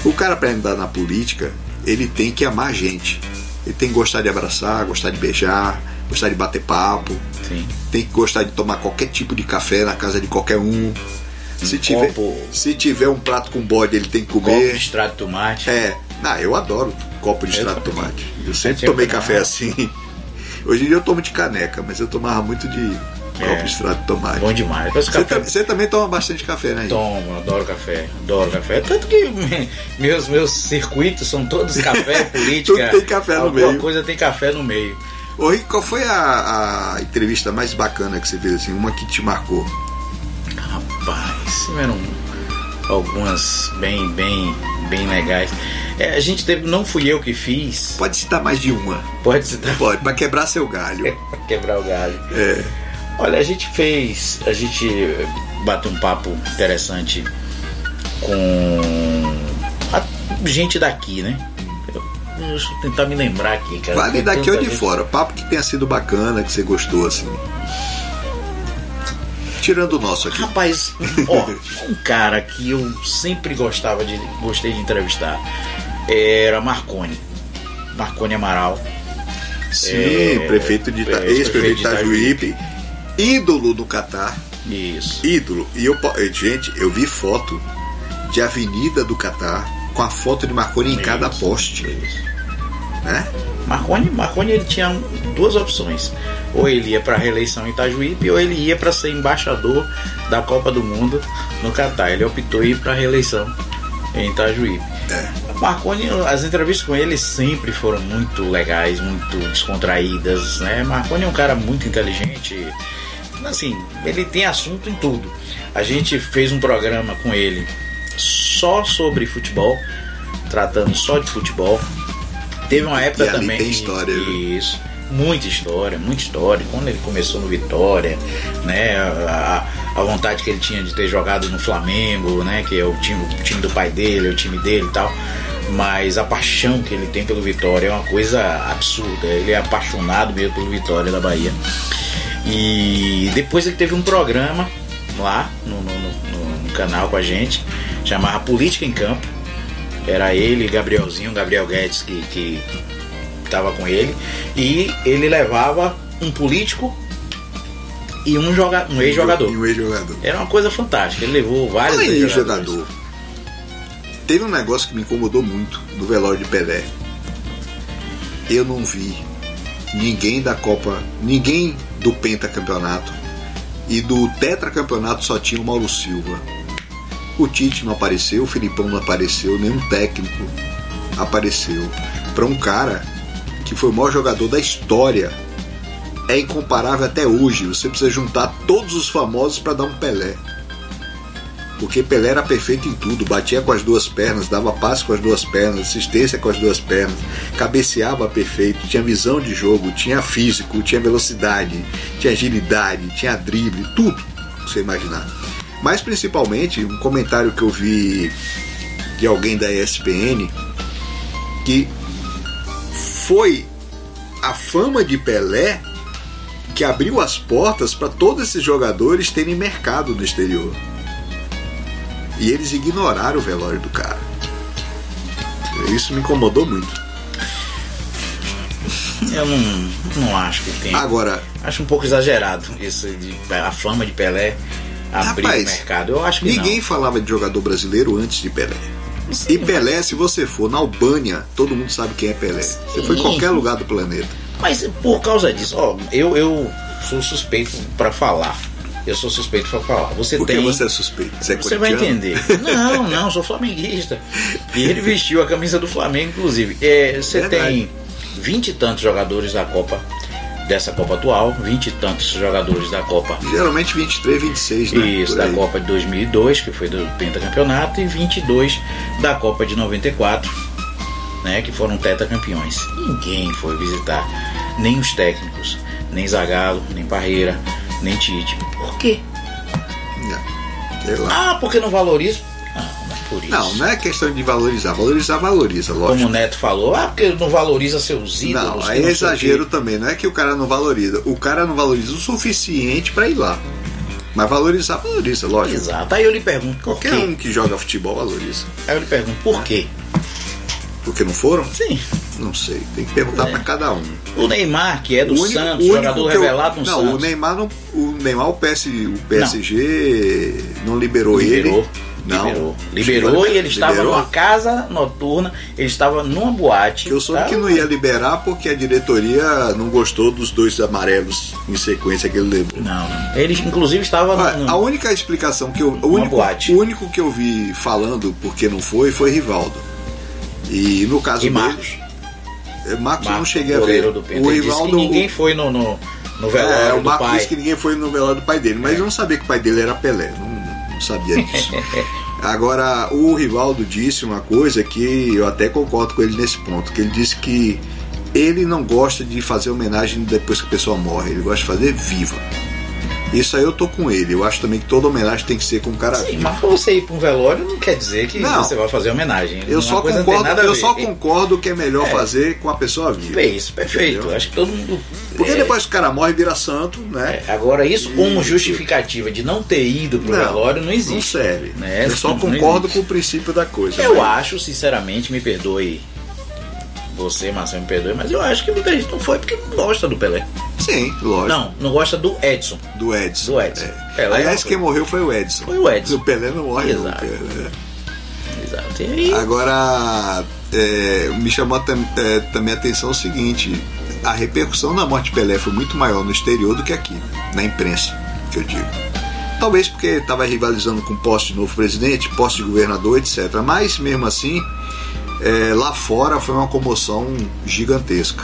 O cara para andar na política, ele tem que amar a gente. Ele tem que gostar de abraçar, gostar de beijar, gostar de bater papo, Sim. tem que gostar de tomar qualquer tipo de café na casa de qualquer um. Se tiver, copo- se tiver um prato com bode, ele tem que Copo comer. de extrato de tomate. É, ah, eu adoro copo de extrato de tomate. Eu sempre tomei café assim. Hoje em dia eu tomo de caneca, mas eu tomava muito de copo É. de extrato de tomate. Bom demais. Você, café- você também toma bastante café, né? Tomo, adoro café, adoro café. Tanto que meus, meus circuitos são todos café, [laughs] política. Tudo tem café no alguma meio. coisa tem café no meio. Ô Rick, qual foi a, a entrevista mais bacana que você fez, assim? Uma que te marcou? Rapaz, tiveram algumas bem, bem, bem legais. É, a gente teve, não fui eu que fiz, Pode citar mais de uma. pode citar Pode, pra quebrar seu galho. [laughs] pra quebrar o galho. É. Olha, a gente fez, a gente bateu um papo interessante com a gente daqui, né? Deixa eu tentar me lembrar aqui, cara. Vale daqui ou de gente- fora. Papo que tenha sido bacana, que você gostou, assim. Tirando o nosso aqui. Rapaz, ó, [laughs] um cara que eu sempre gostava de gostei de entrevistar era Marconi. Marconi Amaral. Sim, É, prefeito de Ita- é, ex-prefeito de Itajuípe. Ídolo do Catar. Isso. Ídolo. E eu, gente, eu vi foto de Avenida do Catar com a foto de Marconi em cada poste. Né? Marconi, Marconi ele tinha duas opções. Ou ele ia para a reeleição em Itajuípe, ou ele ia para ser embaixador da Copa do Mundo no Catar. Ele optou ir para a reeleição em Itajuípe. É. Marconi, as entrevistas com ele sempre foram muito legais, muito descontraídas, né? Marconi é um cara muito inteligente, assim, ele tem assunto em tudo. A gente fez um programa com ele só sobre futebol, tratando só de futebol. Teve uma época E também. tem história, viu? Isso. Muita história, muita história. Quando ele começou no Vitória, né? A, a vontade que ele tinha de ter jogado no Flamengo, né? Que é o time, o time do pai dele, é o time dele e tal. Mas a paixão que ele tem pelo Vitória é uma coisa absurda. Ele é apaixonado mesmo pelo Vitória da Bahia. E depois ele teve um programa lá no, no- no- no canal com a gente, chamava Política em Campo. Era ele, Gabrielzinho, Gabriel Guedes que, que tava com ele. E ele levava um político e um, joga, um ex-jogador. um ex-jogador. Era uma coisa fantástica. Ele levou vários Fala aí, ex-jogadores. jogador. Teve um negócio que me incomodou muito no velório de Pelé. Eu não vi ninguém da Copa, ninguém do pentacampeonato e do tetracampeonato só tinha o Mauro Silva. O Tite não apareceu, o Filipão não apareceu, nenhum técnico apareceu. Para um cara que foi o maior jogador da história, é incomparável até hoje. Você precisa juntar todos os famosos para dar um Pelé. Porque Pelé era perfeito em tudo, batia com as duas pernas, dava passe com as duas pernas, assistência com as duas pernas, cabeceava perfeito, tinha visão de jogo, tinha físico, tinha velocidade, tinha agilidade, tinha drible, tudo que você imaginar. Mas principalmente um comentário que eu vi de alguém da ESPN que foi a fama de Pelé que abriu as portas para todos esses jogadores terem mercado no exterior. E eles ignoraram o velório do cara. Isso me incomodou muito. Eu não, não acho que tem. Agora, Acho um pouco exagerado isso de a fama de Pelé abrir Rapaz, o mercado. Eu acho que ninguém não. falava de jogador brasileiro antes de Pelé. E Pelé, se você for na Albânia, todo mundo sabe quem é Pelé. Você foi em Sim. qualquer lugar do planeta. Mas por causa disso, ó, eu, eu sou suspeito pra falar. Eu sou suspeito pra falar. Você Porque tem. você é suspeito. Você, é Você vai entender. Não, não, sou flamenguista. E ele vestiu a camisa do Flamengo, inclusive. É, você Verdade. tem vinte e tantos jogadores da Copa, dessa Copa atual, vinte e tantos jogadores da Copa. Geralmente 23, 26, né? Isso, da. Copa de 2002, que foi do pentacampeonato, e 22 da Copa de 94, né, que foram tetacampeões. Ninguém foi visitar, nem os técnicos, nem Zagallo, nem Parreira, nem Tite. Por quê? Lá. Ah, porque não valoriza? Não, não é por isso. Não, não é questão de valorizar. Valorizar, valoriza, Como lógico. o Neto falou, ah, porque não valoriza seus ídolos. Não, que aí é exagero quê. também. Não é que o cara não valoriza. O cara não valoriza o suficiente pra ir lá. Mas valorizar, valoriza, lógico. Exato. Aí eu lhe pergunto, Qualquer um que joga futebol valoriza. Aí eu lhe pergunto, por quê? Porque não foram? Sim. Não sei. Tem que perguntar É. pra cada um. O Neymar, que é do O único- Santos, o jogador que revelado no não, Santos. o Neymar não, o Neymar o, PS, o PSG não, liberou, Liberou. ele. Não. Liberou. Liberou e ele estava Liberou? numa casa noturna, ele estava numa boate. Eu soube tá? que não ia liberar porque a diretoria não gostou dos dois amarelos em sequência que ele levou. Não, não. Ele inclusive estava no, A única explicação que eu. O único, boate. o único que eu vi falando porque não foi foi Rivaldo. E no caso E dele. Marcos. eh, Marcos eu não Marcos, cheguei a ver. o Rivaldo. ninguém foi no, no, no velório é, o do Marcos pai. disse que ninguém foi no velório do pai dele, mas eu não sabia que o pai dele era Pelé. Não, não sabia disso. [laughs] Agora, o Rivaldo disse uma coisa que eu até concordo com ele nesse ponto, que ele disse que ele não gosta de fazer homenagem depois que a pessoa morre, ele gosta de fazer viva. Isso aí eu tô com ele. Eu acho também que toda homenagem tem que ser com um cara Sim, mas você ir pra um velório não quer dizer que Não. você vai fazer homenagem. Eu Uma só não concordo, eu só concordo que é melhor É. fazer com a pessoa viva. É isso, perfeito. Entendeu? Acho que todo mundo. Porque é, depois que o cara morre vira santo, né? é, Agora, isso como E- justificativa de não ter ido pro velório não existe. Não serve. Né? Eu só Não concordo com o princípio da coisa. Eu né? acho, sinceramente, me perdoe. Você, Marcelo, me perdoe, mas eu acho que muita gente não foi porque não gosta do Pelé. Sim, lógico. Não, não gosta do Edson. Do Edson. Do Edson. É. Pelé Aliás, não foi. quem morreu foi o Edson. Foi o Edson. O Pelé não morre Exato. nunca. né? Exato. E Agora, é, me chamou tam- é, também a atenção o seguinte: a repercussão da morte de Pelé foi muito maior no exterior do que aqui, na imprensa, que eu digo. Talvez porque estava rivalizando com posse de novo presidente, posse de governador, etc. Mas mesmo assim, é, lá fora foi uma comoção gigantesca.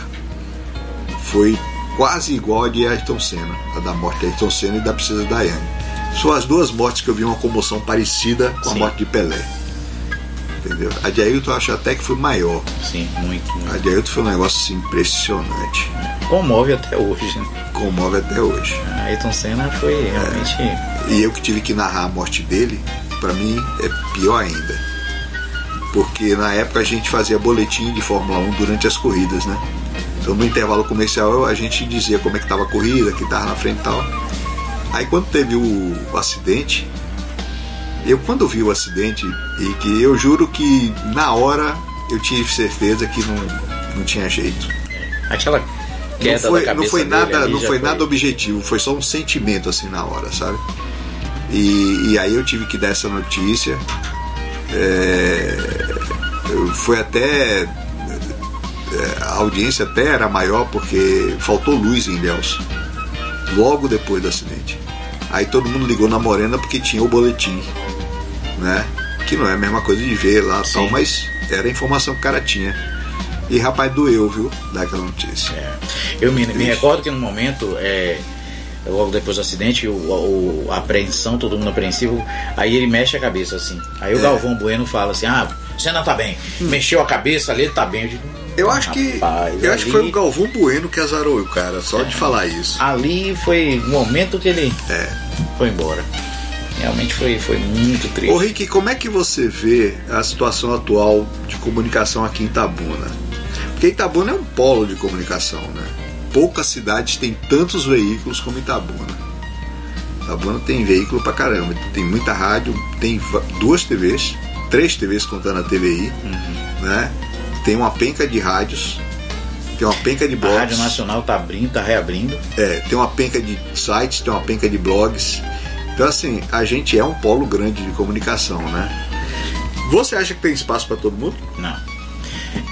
Foi quase igual a de Ayrton Senna, a da morte de Ayrton Senna e da princesa Diane. São as duas mortes que eu vi uma comoção parecida com a Sim. morte de Pelé. Entendeu? A de Ayrton eu acho até que foi maior. sim, muito, A muito. de Ayrton foi um negócio assim, impressionante. Comove até hoje. Né? Comove até hoje. A Ayrton Senna foi realmente. E eu que tive que narrar a morte dele, pra mim é pior ainda. Porque na época a gente fazia boletim de Fórmula 1 durante as corridas, né? Então no intervalo comercial a gente dizia como é que tava a corrida, que tava na frente e tal. Aí quando teve o, o acidente, eu quando vi o acidente, e que eu juro que na hora eu tive certeza que não, não tinha jeito. Aquela queda não foi, da cabeça não foi nada, não já foi nada objetivo, foi só um sentimento assim na hora, sabe? E, e aí eu tive que dar essa notícia. É, foi até é, a audiência até era maior porque faltou luz em Ilhéus logo depois do acidente. Aí todo mundo ligou na Morena porque tinha o boletim, né? Que não é a mesma coisa de ver lá e tal, Sim. mas era a informação que o cara tinha. E rapaz, doeu, viu? Dar aquela notícia. É. Eu me, me recordo que no momento, é, logo depois do acidente, o, o- a apreensão, todo mundo apreensivo, aí ele mexe a cabeça assim. Aí o É. Galvão Bueno fala assim: Ah, você não tá bem. Mexeu a cabeça ali, ele tá bem. Eu, digo, Eu acho que Rapaz, eu acho que ali- foi o Galvão Bueno que azarou o cara, só de falar isso. Ali foi o momento que ele É. foi embora. Realmente foi, foi muito triste. Ô Rick, como é que você vê a situação atual de comunicação aqui em Itabuna? Porque Itabuna é um polo de comunicação, né? Poucas cidades têm tantos veículos como Itabuna. Itabuna tem veículo pra caramba. Tem muita rádio, tem duas TVs, três TVs contando a TVI, né? Tem uma penca de rádios, tem uma penca de A blogs. Rádio Nacional tá abrindo, tá reabrindo. É, tem uma penca de sites, tem uma penca de blogs. Então, assim, a gente é um polo grande de comunicação, né? Você acha que tem espaço para todo mundo? Não.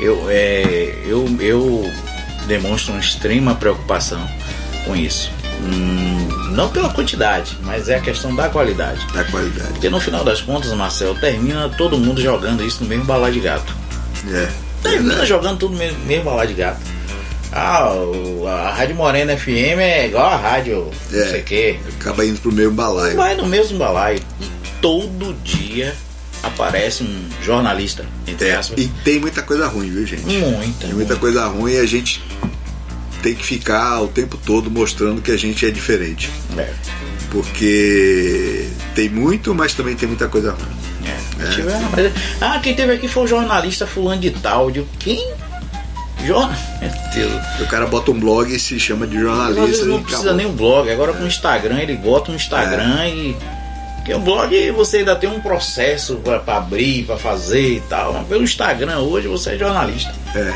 Eu, é, eu, eu demonstro uma extrema preocupação com isso. Hum, não pela quantidade, mas é a questão da qualidade. Da qualidade. Porque no final das contas, Marcel, termina todo mundo jogando isso no mesmo balai de gato. É. Termina jogando tudo no mesmo, mesmo balai de gato. Ah, a Rádio Morena FM é igual a rádio É. não sei o quê. Acaba indo pro mesmo balaio. Vai no mesmo balaio. E todo dia aparece um jornalista, entre É, aspas. e tem muita coisa ruim, viu, gente? Muita. Tem muita coisa ruim e a gente tem que ficar o tempo todo mostrando que a gente é diferente. É, Porque tem muito, mas também tem muita coisa ruim. é. Tiver- mas- ah, quem teve aqui foi o jornalista fulano de tal. Digo, quem? Jornal. Meu Deus. O cara bota um blog e se chama de jornalista. não precisa acabou. nem um blog. Agora com o Instagram, ele bota um Instagram e. Porque o blog você ainda tem um processo pra, pra abrir, pra fazer e tal. Mas pelo Instagram hoje você é jornalista. É.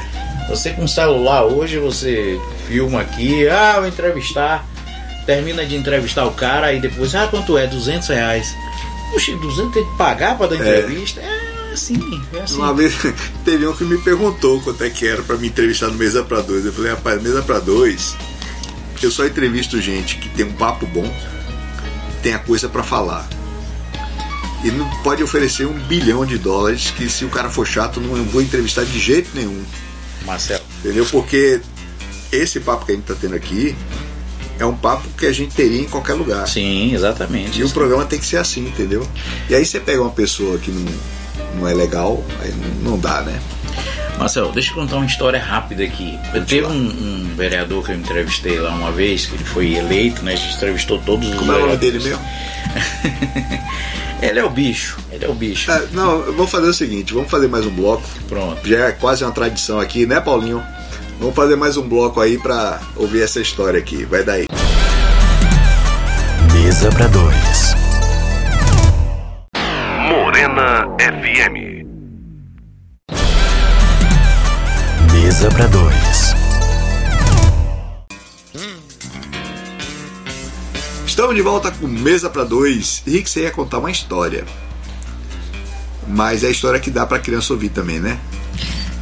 Você com celular hoje, você filma aqui, ah, vou entrevistar. Termina de entrevistar o cara e depois, ah, quanto é? 200 reais. Puxa, 200 tem que pagar pra dar entrevista? É, assim, é assim. Uma vez [laughs] teve um que me perguntou quanto é que era pra me entrevistar no Mesa pra Dois. Eu falei, rapaz, Mesa pra Dois, eu só entrevisto gente que tem um papo bom, tem a coisa pra falar. E não pode oferecer um bilhão de dólares que se o cara for chato, não vou entrevistar de jeito nenhum. Marcelo. Entendeu? Porque esse papo que a gente tá tendo aqui é um papo que a gente teria em qualquer lugar. Sim, exatamente. E o programa tem que ser assim, entendeu? E aí você pega uma pessoa que não, não é legal, aí não dá, né? Marcelo, deixa eu contar uma história rápida aqui. Teve um, um vereador que eu entrevistei lá uma vez, que ele foi eleito, né? A gente entrevistou todos os Como é o nome vereadores. dele mesmo? [laughs] Ele é o bicho, ele é o bicho. É, não, vamos fazer o seguinte, vamos fazer mais um bloco. Pronto. Já é quase uma tradição aqui, né, Paulinho? Vamos fazer mais um bloco aí pra ouvir essa história aqui. Vai daí. Mesa pra dois. Morena FM. Mesa pra dois. Estamos de volta com Mesa pra Dois. Rick, você ia contar uma história. Mas é a história que dá pra criança ouvir também, né?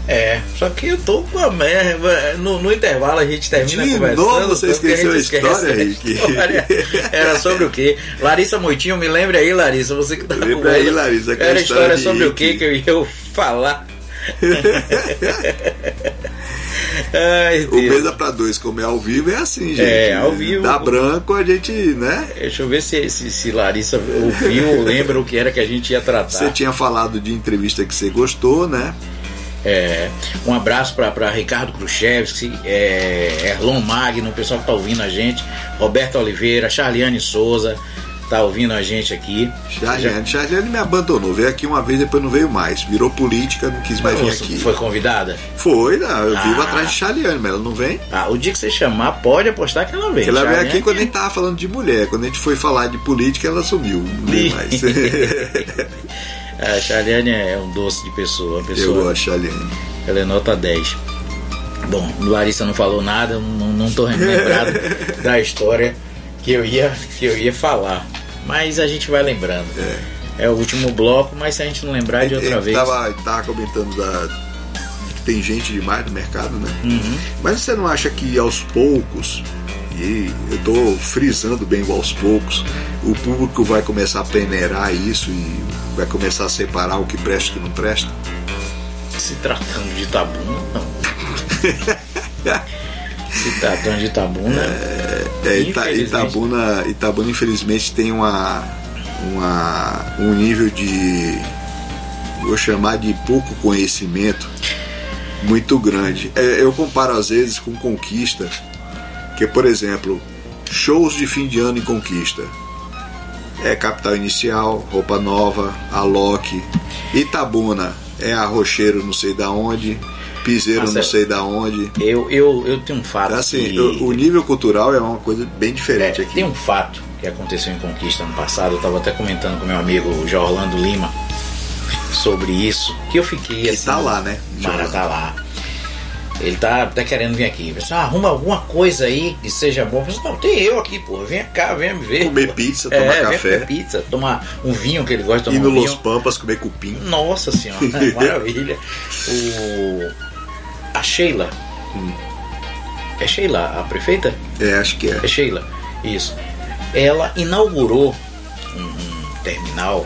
É, só que eu tô com a merda. No, no intervalo a gente termina De conversando. novo você esqueceu a história, Rick? história. Era sobre o quê? Larissa Moitinho, me lembre aí, Larissa, você que tá Lembra com aí. Larissa, Era a história história sobre o quê que eu ia falar. [laughs] Ai, O. Mesa pra Dois, como é ao vivo, é assim, gente. É, ao vivo. Dá branco, a gente, né? Deixa eu ver se, se, se Larissa ouviu ou lembra o que era que a gente ia tratar. Você tinha falado de entrevista que você gostou, né? É, um abraço para Ricardo Khrushchevski, é, Erlon Magno, o pessoal que tá ouvindo a gente, Roberto Oliveira, Charliane Souza, tá ouvindo a gente aqui. Charliane. Charliane me abandonou. Veio aqui uma vez, depois não veio mais. Virou política, não quis mais vir aqui. Foi convidada? Foi, não, eu vivo Ah. atrás de Charliane, mas ela não vem. Ah, o dia que você chamar, pode apostar que ela vem. Ela veio aqui quando a gente tava falando de mulher. Quando a gente foi falar de política, ela sumiu. Não veio mais. A [laughs] Charliane é um doce de pessoa, uma eu pessoa, gosto, Charliane. ela é nota 10. Bom, Larissa não falou nada, não, não tô lembrado [laughs] da história que eu ia que eu ia falar. Mas a gente vai lembrando. É, o último bloco, mas se a gente não lembrar de outra Eu vez. Tava, tava comentando da. que Tem gente demais no mercado, né? Uhum. Mas você não acha que aos poucos, e eu tô frisando bem aos poucos, o público vai começar a peneirar isso e vai começar a separar o que presta e o que não presta? Se tratando de Itabuna, não. [laughs] Se tratando de Itabuna, É, Ita, Infelizmente. Itabuna, Itabuna, infelizmente, tem uma, uma, um nível de. Vou chamar de pouco conhecimento muito grande. É, eu comparo às vezes com Conquista, que, por exemplo, shows de fim de ano em Conquista. É Capital Inicial, Roupa Nova, Alok. Itabuna é Arrocheiro, não sei da onde. Piseiro não Marcelo. sei da onde. Eu, eu, eu tenho um fato. Assim, que- o, o nível cultural é uma coisa bem É, diferente aqui. tem um fato que aconteceu em Conquista ano passado, eu estava até comentando com meu amigo Jorlando Lima sobre isso, que eu fiquei Que assim. tá lá, né, Mara tá lá. Ele tá até querendo vir aqui. Pessoal, arruma alguma coisa aí que seja bom. Falei, não, tem eu aqui, pô. Vem cá, vem me ver. Comer pô." pizza, É, tomar vem café. comer pizza, tomar um vinho que ele gosta de Ir tomar no um Los vinho. Pampas comer cupim. Nossa senhora, [laughs] maravilha. O... A Sheila. É Sheila a prefeita? É, acho que é. É Sheila, isso. Ela inaugurou um, terminal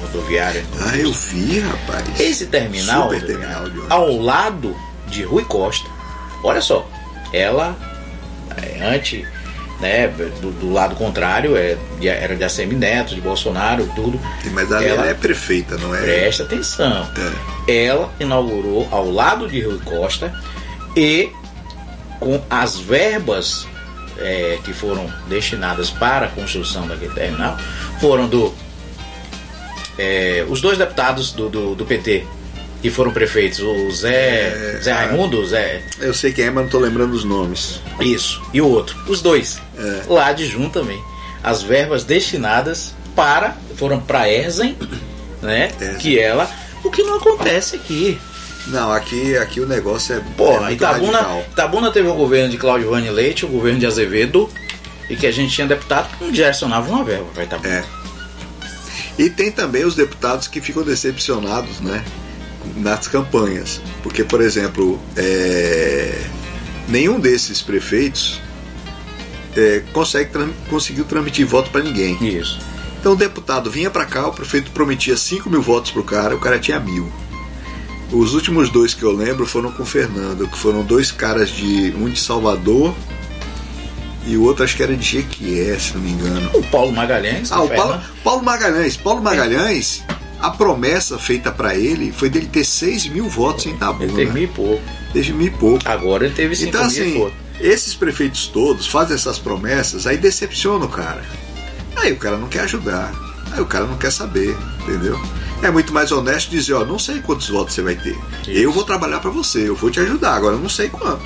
rodoviário. Ah, eu vi, rapaz. Esse terminal, terminal ao lado de Rui Costa. Olha só, ela é antes, né, do, do lado contrário, é, era de ACM Neto, de Bolsonaro, tudo. Mas Ela- ela é prefeita, não é? Presta atenção. É. Ela inaugurou ao lado de Rui Costa e com as verbas é, que foram destinadas para a construção daquele terminal foram do é, os dois deputados do, do, do PT que foram prefeitos, o Zé, É, Zé ah. Raimundo, Zé, Eu sei quem é, mas não tô lembrando os nomes. isso, e o outro, os dois, É. lá de junto também. As verbas destinadas para, foram para Erzen, né? Que ela, o que não acontece aqui. Não, aqui, aqui o negócio é, é muito Itabuna, radical. Itabuna teve o governo de Cláudio Vani Leite, o governo de Azevedo, e que a gente tinha deputado que não direcionava uma verba para Itabuna. É. E tem também os deputados que ficam decepcionados, né? Nas campanhas. Porque, por exemplo, é, nenhum desses prefeitos é, consegue tran- conseguiu transmitir voto para ninguém. Isso. Então o deputado vinha para cá, o prefeito prometia 5 mil votos pro cara, o cara tinha mil. Os últimos dois que eu lembro foram com o Fernando, que foram dois caras de. um de Salvador e o outro acho que era de Jequié, se não me engano. O Paulo Magalhães, Ah, o Paulo, Paulo Magalhães. Paulo Magalhães, a promessa feita para ele foi dele ter 6 mil votos em ele Itabuna. teve mil e pouco. Teve mil e pouco. Agora ele teve cinco Então, mil e assim, pouco. esses prefeitos todos fazem essas promessas, aí decepciona o cara. Aí o cara não quer ajudar. Aí o cara não quer saber, entendeu? É muito mais honesto dizer, ó, não sei quantos votos você vai ter. Eu vou trabalhar para você, eu vou te ajudar, agora eu não sei quanto.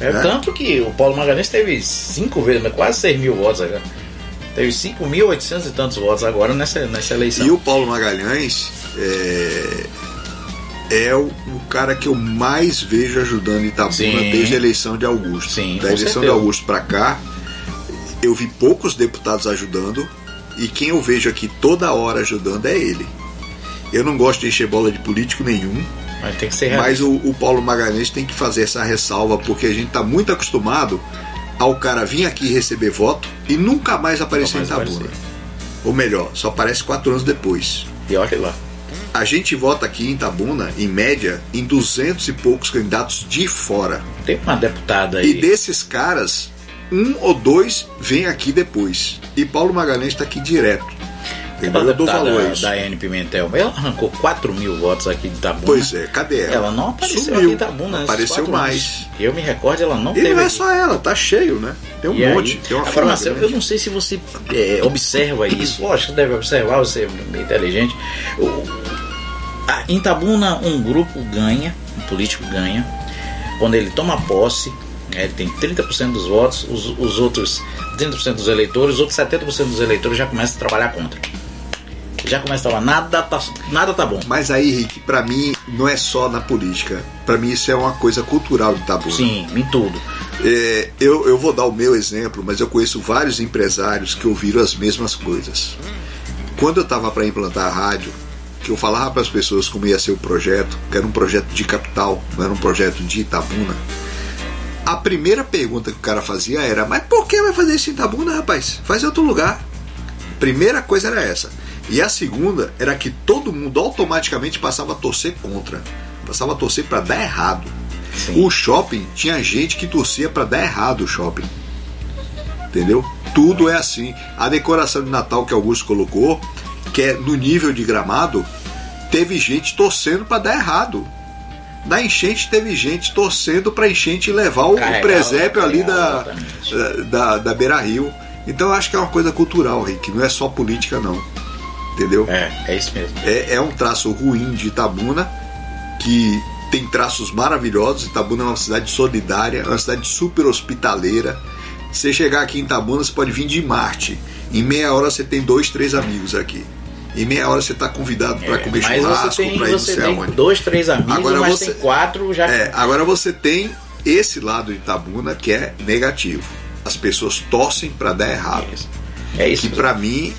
É, né? tanto que o Paulo Magalhães teve cinco vezes, mas quase 6 mil votos agora. Teve 5.800 e tantos votos agora nessa, nessa eleição. E o Paulo Magalhães é, é o, o cara que eu mais vejo ajudando Itabuna Sim. desde a eleição de Augusto. Sim, da eleição certeza. de Augusto para cá, eu vi poucos deputados ajudando e quem eu vejo aqui toda hora ajudando é ele. Eu não gosto de encher bola de político nenhum, Mas tem que ser mas o, o Paulo Magalhães tem que fazer essa ressalva porque a gente está muito acostumado ao cara vir aqui receber voto e nunca mais aparecer mais em Itabuna. aparecer. Ou melhor, só aparece quatro anos depois. E olha lá. A gente vota aqui em Itabuna, em média, em 200 e poucos candidatos de fora. Tem uma deputada aí. E desses caras, um ou dois vêm aqui depois. E Paulo Magalhães está aqui direto. Entendeu? Eu dou valor a isso. Daiane Pimentel, ela arrancou 4 mil votos aqui de Itabuna. Pois é, cadê ela? Ela não apareceu Sumiu. aqui em Itabuna. nesses Apareceu mais. anos. Eu me recordo, ela não E teve. não é aqui. só ela, tá cheio, né? Tem um E aí- monte, tem uma Agora, Marcelo, eu não sei se você é, observa isso. Lógico deve observar, você é meio inteligente. Em Tabuna, um grupo ganha, um político ganha, quando ele toma posse, né, ele tem 30% dos votos, os, os outros 30% dos eleitores, os outros 70% dos eleitores já começam a trabalhar contra. Já começa a falar, nada tá, nada tá bom. Mas aí, Rick, pra mim, não é só na política. Pra mim, isso é uma coisa cultural de Itabuna. Sim, em tudo. É, eu, eu vou dar o meu exemplo, mas eu conheço vários empresários que ouviram as mesmas coisas. Quando eu estava para implantar a rádio, que eu falava para as pessoas como ia ser o projeto, que era um projeto de capital, não era um projeto de Itabuna. A primeira pergunta que o cara fazia era: Mas por que vai fazer isso em Itabuna, rapaz? Faz em outro lugar. Primeira coisa era essa. E a segunda era que todo mundo automaticamente passava a torcer contra, passava a torcer para dar errado. Sim. O shopping tinha gente que torcia para dar errado o shopping. Entendeu? Tudo é assim. A decoração de Natal que Augusto colocou, que é no nível de gramado, teve gente torcendo para dar errado. Na enchente teve gente torcendo para enchente levar o presépio ali da, exatamente. da, da Beira Rio. Então eu acho que é uma coisa cultural, Rick, não é só política não. Entendeu? É, é isso mesmo. é, é um traço ruim de Itabuna que tem traços maravilhosos. Itabuna é uma cidade solidária, é uma cidade super hospitaleira. Você chegar aqui em Itabuna, você pode vir de Marte. Em meia hora você tem dois, três amigos aqui. Em meia hora você está convidado para comer É, mas churrasco, para ir você sei tem dois, três amigos, Agora mas você- tem quatro já. É, agora você tem esse lado de Itabuna que é negativo. As pessoas torcem para dar errado. É isso. Que para mim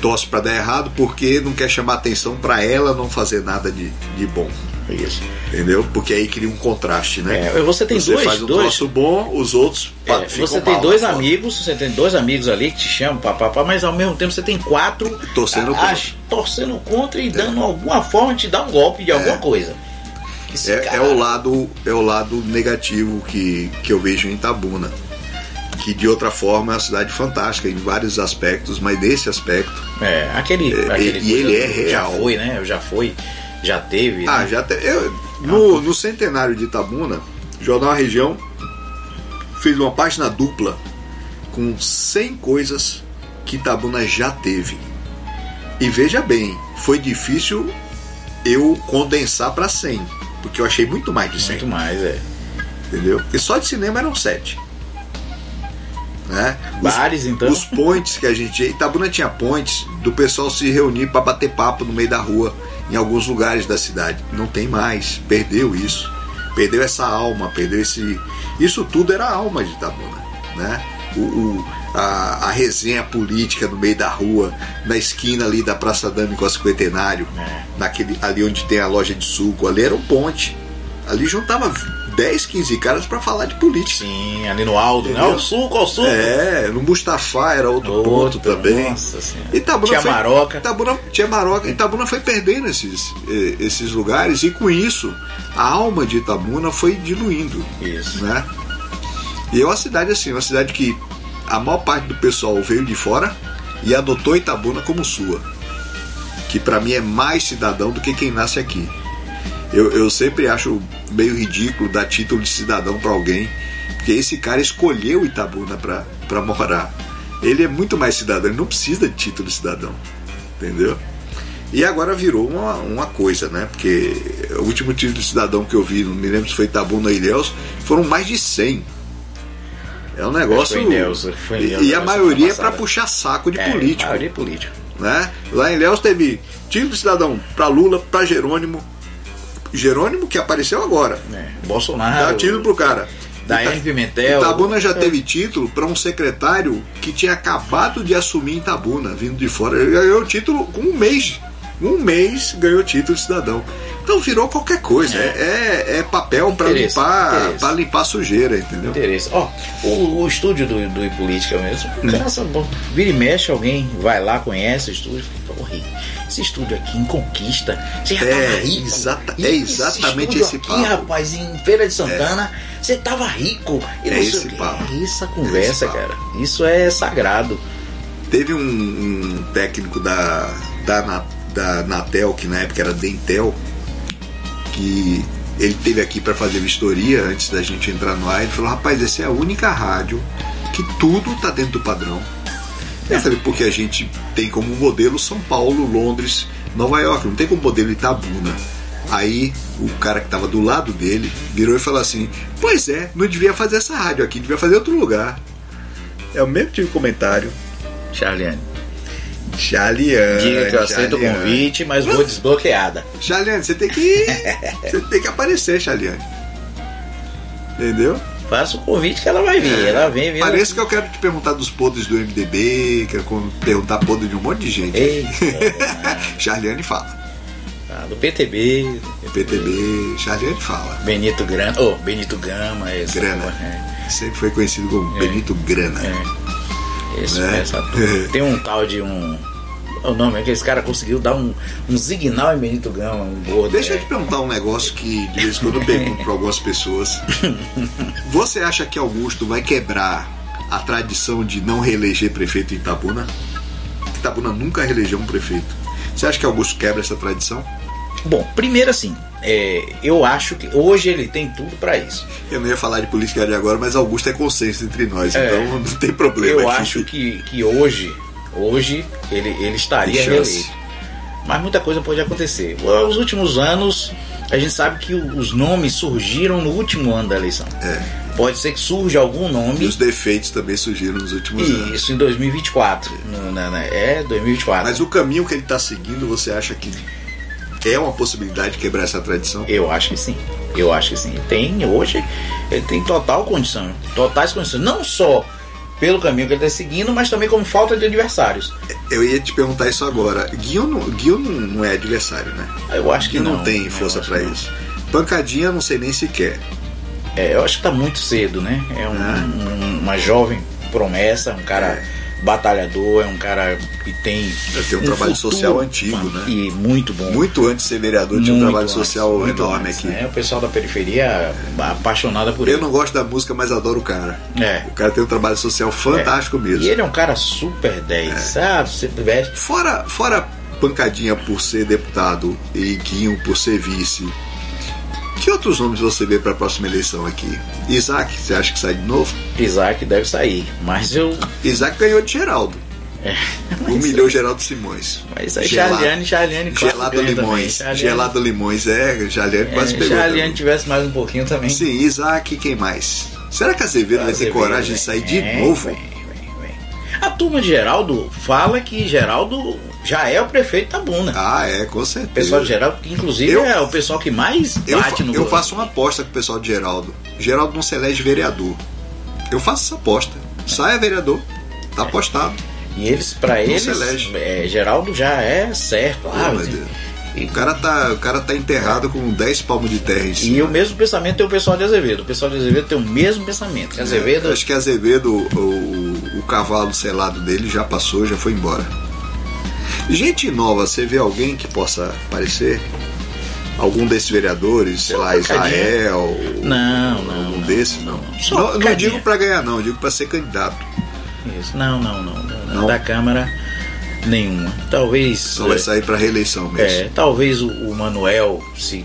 torce para dar errado porque não quer chamar atenção para ela não fazer nada de, de bom. Isso. Entendeu? Porque aí cria um contraste, né? É, você tem você dois, faz um dois, troço bom, os outros É, você tem dois lá fora. amigos, você tem dois amigos ali que te chamam, papapá, mas ao mesmo tempo você tem quatro Torcendo a- contra. torcendo contra e dando alguma forma de dar um golpe de alguma coisa. Esse É, cara- é o lado é o lado negativo que, que eu vejo em Itabuna. Que de outra forma é uma cidade fantástica em vários aspectos, mas nesse aspecto. É, aquele. É, aquele e ele é Já real. foi, né? Já foi, já teve. Ah, né? já te, eu, no, no centenário de Itabuna, o Jornal Região fez uma página dupla com 100 coisas que Itabuna já teve. E veja bem, foi difícil eu condensar para 100, porque eu achei muito mais de 100. Muito mais, é. entendeu? Porque só de cinema eram sete. Né? Os, Bares, então. os pontes que a gente. Itabuna tinha pontes do pessoal se reunir para bater papo no meio da rua, em alguns lugares da cidade. Não tem mais, perdeu isso. Perdeu essa alma, perdeu esse. Isso tudo era a alma de Itabuna. Né? O, o- a, a resenha política no meio da rua, na esquina ali da Praça Dame com a Cinquentenário, É. naquele, ali onde tem a loja de suco, ali era um ponte. Ali juntava 10, 15 caras para falar de política. Sim, ali no Aldo, né? Entendeu? O suco, o suco. É, no Mustafa era outro, ponto também. Nossa senhora. Itabuna Tinha foi, Maroca. Itabuna, tinha Maroca. Itabuna foi perdendo esses, eh, esses lugares e com isso a alma de Itabuna foi diluindo. Isso. Né? E é uma cidade assim, uma cidade que a maior parte do pessoal veio de fora e adotou Itabuna como sua. Que pra mim é mais cidadão do que quem nasce aqui. Eu, eu sempre acho meio ridículo dar título de cidadão pra alguém, porque esse cara escolheu Itabuna pra pra morar. Ele é muito mais cidadão, ele não precisa de título de cidadão. Entendeu? E agora virou uma, uma coisa, né? Porque o último título de cidadão que eu vi, não me lembro se foi Itabuna ou Ilhéus, foram mais de 100. É um negócio. Foi Ilhéus, foi em e, Ilhéus, e a maioria é para puxar saco de É, político. maioria político. Né? Lá em Ilhéus teve título de cidadão para Lula, para Jerônimo. Jerônimo que apareceu agora. É. Bolsonaro. Dá título pro cara. Daiane Pimentel. Itabuna já teve título para um secretário que tinha acabado de assumir Itabuna, vindo de fora. Ele ganhou o título com um mês. Um mês ganhou título de cidadão. Então virou qualquer coisa. É, é, é papel para limpar, limpar sujeira, entendeu? interesse. Ó, o, o estúdio do, do Política mesmo, Hum. cansa, bom, vira e mexe, alguém vai lá, conhece o estúdio, porra, esse estúdio aqui em Conquista, você já É, tava rico. exata- é exatamente estúdio esse aqui, papo. rapaz, em Feira de Santana, você tava rico. E É esse papo. É essa conversa, É esse papo. cara. Isso é sagrado. Teve um, um técnico da, da, da Natel, que na época era Dentel, que ele teve aqui para fazer vistoria antes da gente entrar no ar. Ele falou: rapaz, essa é a única rádio que tudo tá dentro do padrão. Eu falei: porque a gente tem como modelo São Paulo, Londres, Nova York, não tem como modelo Itabuna. Aí o cara que estava do lado dele virou e falou assim: Pois é, não devia fazer essa rádio aqui, devia fazer outro lugar. É o mesmo tipo de comentário. Charliane. Chaliane. Diga que eu aceito o convite, mas vou desbloqueada. Chaliane, você tem que. [laughs] você tem que aparecer, Chaliane. Entendeu? Faça o convite que ela vai vir. Ela vem vindo. Parece que eu quero te perguntar dos podres do MDB, quero perguntar podre de um monte de gente. Eita, [laughs] Chaliane fala. tá, do PTB, PTB, Chaliane fala. Benito Grana. Oh, Benito Gama. Essa, Grana. É, Sempre foi conhecido como Benito Grana. é. Esse, Né? essa. [laughs] Tem um tal de um. O nome é que esse cara conseguiu dar um, um signal em Benito Gama, um gordo. Deixa eu é. te perguntar um negócio que de vez em quando eu pergunto para algumas pessoas. [laughs] Você acha que Augusto vai quebrar a tradição de não reeleger prefeito em Itabuna? Itabuna nunca reelegeu um prefeito. Você acha que Augusto quebra essa tradição? Bom, primeiro assim, é, eu acho que hoje ele tem tudo pra isso. Eu não ia falar de política de agora, mas Augusto é consenso entre nós, É. então não tem problema. Eu aqui. acho que, que hoje, hoje ele, ele estaria reeleito. Mas muita coisa pode acontecer. Os últimos anos A gente sabe que os nomes surgiram no último ano da eleição. É. Pode ser que surja algum E nome. os defeitos também surgiram nos últimos anos. Isso em 2024. No- na- na- é, 2024. Mas o caminho que ele está seguindo, você acha que é uma possibilidade de quebrar essa tradição? Eu acho que sim. Eu acho que sim. Tem hoje, ele tem total condição, totais condições. Não só pelo caminho que ele está seguindo, mas também como falta de adversários. Eu ia te perguntar isso agora. Guinho não, não, é adversário, né? Eu acho que Guinho não. não, tem Eu força para isso. Pancadinha, não sei nem se quer. É, eu acho que tá muito cedo, né? É um- Ah. um- uma jovem promessa, um cara batalhador, é um cara que tem. Já tem um trabalho social antigo, né? E muito bom. Muito antes de ser vereador, tinha um trabalho antes, social enorme antes, aqui. né? O pessoal da periferia apaixonada por Eu ele. não gosto da música, mas adoro o cara. É. O cara tem um trabalho social fantástico mesmo. E ele é um cara super 10, É. sabe? Se veste. Fora, fora pancadinha por ser deputado e Guinho por ser vice, que outros nomes você vê para a próxima eleição aqui? Isaac, você acha que sai de novo? Isaac deve sair. Mas eu. Isaac ganhou de Geraldo. É, [laughs] Humilhou Geraldo Simões. Mas aí Gelado. Charliane, Gelado. Limões. Charliane- Gelado Limões, é, Charliane quase é, pegou. Charliane tivesse mais um pouquinho também. Sim, Isaac, quem mais? Será que Azevedo vai ter coragem de sair de novo? vem, vem, vem. A turma de Geraldo fala que Geraldo já é o prefeito da Buna. Ah, é, com O certeza. pessoal de Geraldo, que inclusive Eu- é o pessoal que mais Eu, bate no eu faço uma aposta com o pessoal de Geraldo. Geraldo não se elege vereador. Eu faço essa aposta. Saia vereador. Tá apostado. E eles, pra eles, é, Geraldo já é certo. Ah, meu Deus. e, O cara tá, o cara tá enterrado com 10 palmos de terra em e cima. o mesmo pensamento tem o pessoal de Azevedo. O pessoal de Azevedo tem o mesmo pensamento. Que Azevedo, É, Acho que Azevedo, o, o, o cavalo selado dele já passou, já foi embora. Gente nova, você vê alguém que possa aparecer? Algum desses vereadores, sei Só lá. Israel? Não, não, Algum não, desse? não, Não. não. Não, digo pra ganhar, não, digo pra ser candidato. Isso. Não, não, não, não, Não? Da Câmara, nenhuma. Talvez. Só vai é, sair pra reeleição mesmo. É, talvez o, o Manuel, se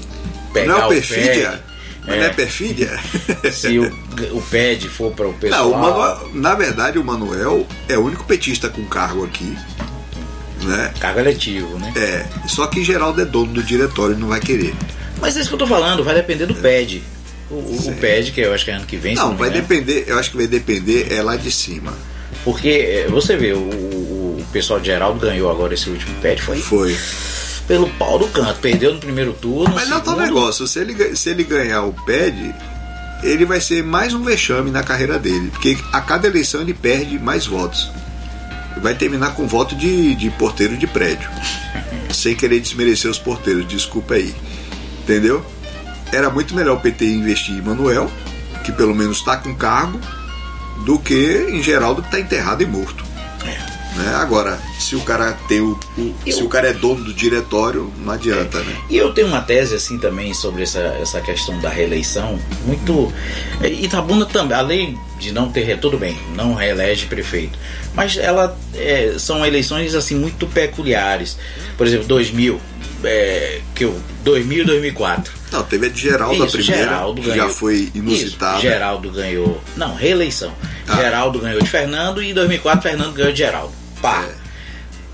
pegar não é o perfídia? Mas É. não é perfídia? pé, [laughs] se o, o PED for para o pessoal. Não, o Manuel, na verdade, o Manuel é o único petista com cargo aqui. Né? Cargo eletivo, né? É, só que Geraldo é dono do diretório e não vai querer. Mas é isso que eu tô falando, vai depender do PED. O, o-. PED, que eu acho que é ano que vem. Não, me vai depender, eu acho que vai depender é lá de cima. Porque é, você vê, o, o- pessoal de Geraldo ganhou agora esse último PED, foi Foi. pelo pau do canto. Perdeu no primeiro turno. Mas não tá o negócio, se ele, se ele ganhar o PED, ele vai ser mais um vexame na carreira dele. Porque a cada eleição ele perde mais votos. Vai terminar com voto de, de porteiro de prédio. [laughs] Sem querer desmerecer os porteiros, desculpa aí. Entendeu? Era muito melhor o PT investir em Manuel, que pelo menos está com cargo, do que em Geraldo que está enterrado e morto. Né? Agora, se o cara tem o, o- se o cara é dono do diretório, não adianta, né? E eu tenho uma tese assim também sobre essa, essa questão da reeleição, muito. Itabuna também, além de não ter. Tudo bem, não reelege prefeito. Mas ela é, são eleições assim muito peculiares. Por exemplo, 2000, é, que eu, 2000 e 2004. Não, teve a de Geraldo a Isso, primeira, Geraldo ganhou. já foi inusitada. Isso, Geraldo ganhou. Não, reeleição. Ah. Geraldo ganhou de Fernando e em 2004 Fernando ganhou de Geraldo. Pá.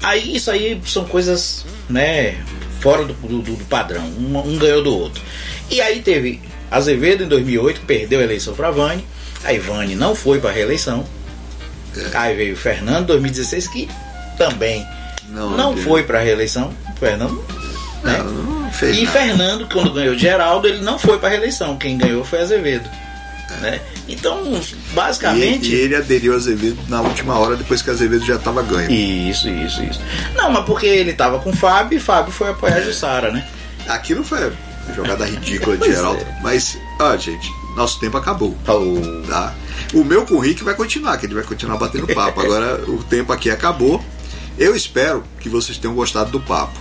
Aí isso aí são coisas, né, fora do, do- do padrão. Um, um ganhou do outro. E aí teve Azevedo em 2008, que perdeu a eleição para Vani. Aí Vani não foi para reeleição. É. Aí veio Fernando em 2016, que também Não, não, foi para reeleição. Fernando, né? Não, não E nada. Fernando, quando ganhou Geraldo, ele não foi para reeleição. Quem ganhou foi Azevedo. Né? Então, basicamente. e ele aderiu a Azevedo na última hora, depois que Azevedo já estava ganho. Isso, isso, isso. Não, mas porque ele tava com o Fábio e Fábio foi apoiar a Jussara, né? Aquilo foi jogada [laughs] ridícula de Geraldo. é. Mas, ó, gente, nosso tempo acabou. O- Tá? O meu com o Rick vai continuar, que ele vai continuar batendo papo. Agora o tempo aqui acabou. Eu espero que vocês tenham gostado do papo.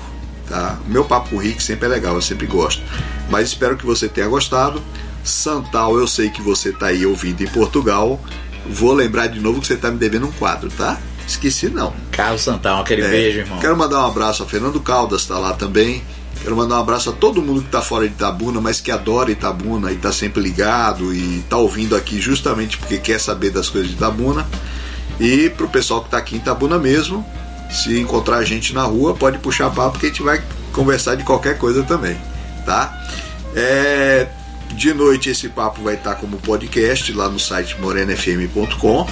Tá? O meu papo com o Rick sempre é legal, eu sempre gosto. Mas espero que você tenha gostado. Santal, eu sei que você tá aí ouvindo em Portugal. Vou lembrar de novo que você tá me devendo um quadro, tá? Esqueci não. Carlos Santão, aquele É, beijo, irmão. Quero mandar um abraço a Fernando Caldas, tá lá também. Quero mandar um abraço a todo mundo que tá fora de Itabuna, mas que adora Itabuna e tá sempre ligado e tá ouvindo aqui justamente porque quer saber das coisas de Itabuna. E pro pessoal que tá aqui em Itabuna mesmo, se encontrar a gente na rua, pode puxar papo que a gente vai conversar de qualquer coisa também, tá? É, de noite esse papo vai estar como podcast lá no site morenafm.com.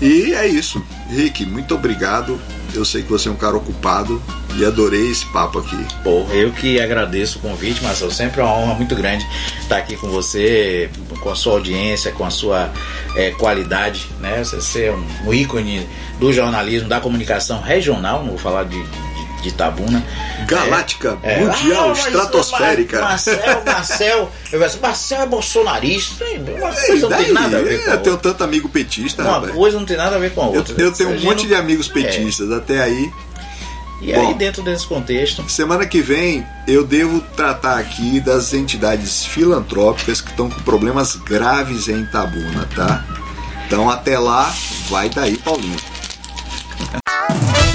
E é isso. Rick, muito obrigado. Eu sei que você é um cara ocupado e adorei esse papo aqui. Pô, eu que agradeço o convite, Marcelo. Sempre é uma honra muito grande estar aqui com você, com a sua audiência, com a sua é, qualidade, né? Você é um ícone do jornalismo, da comunicação regional, não vou falar de, de, Itabuna. Galáctica, É. mundial, Ah, mas- estratosférica. mas Marcel, Marcel, [laughs] eu assim, Marcel é bolsonarista. Uma coisa não tem nada a ver com a eu tenho tanto amigo petista, Uma rapaz. coisa não tem nada a ver com a Eu, outra. eu tenho um monte não- de amigos É. petistas, até aí. E Bom. aí, dentro desse contexto, Semana que vem eu devo tratar aqui das entidades filantrópicas que estão com problemas graves em Itabuna, tá? Então até lá, vai daí, Paulinho.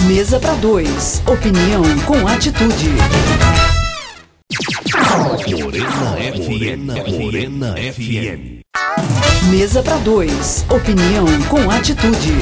Mesa para dois. Opinião com atitude. Morena FM. Morena FM. Mesa para dois. Opinião com atitude.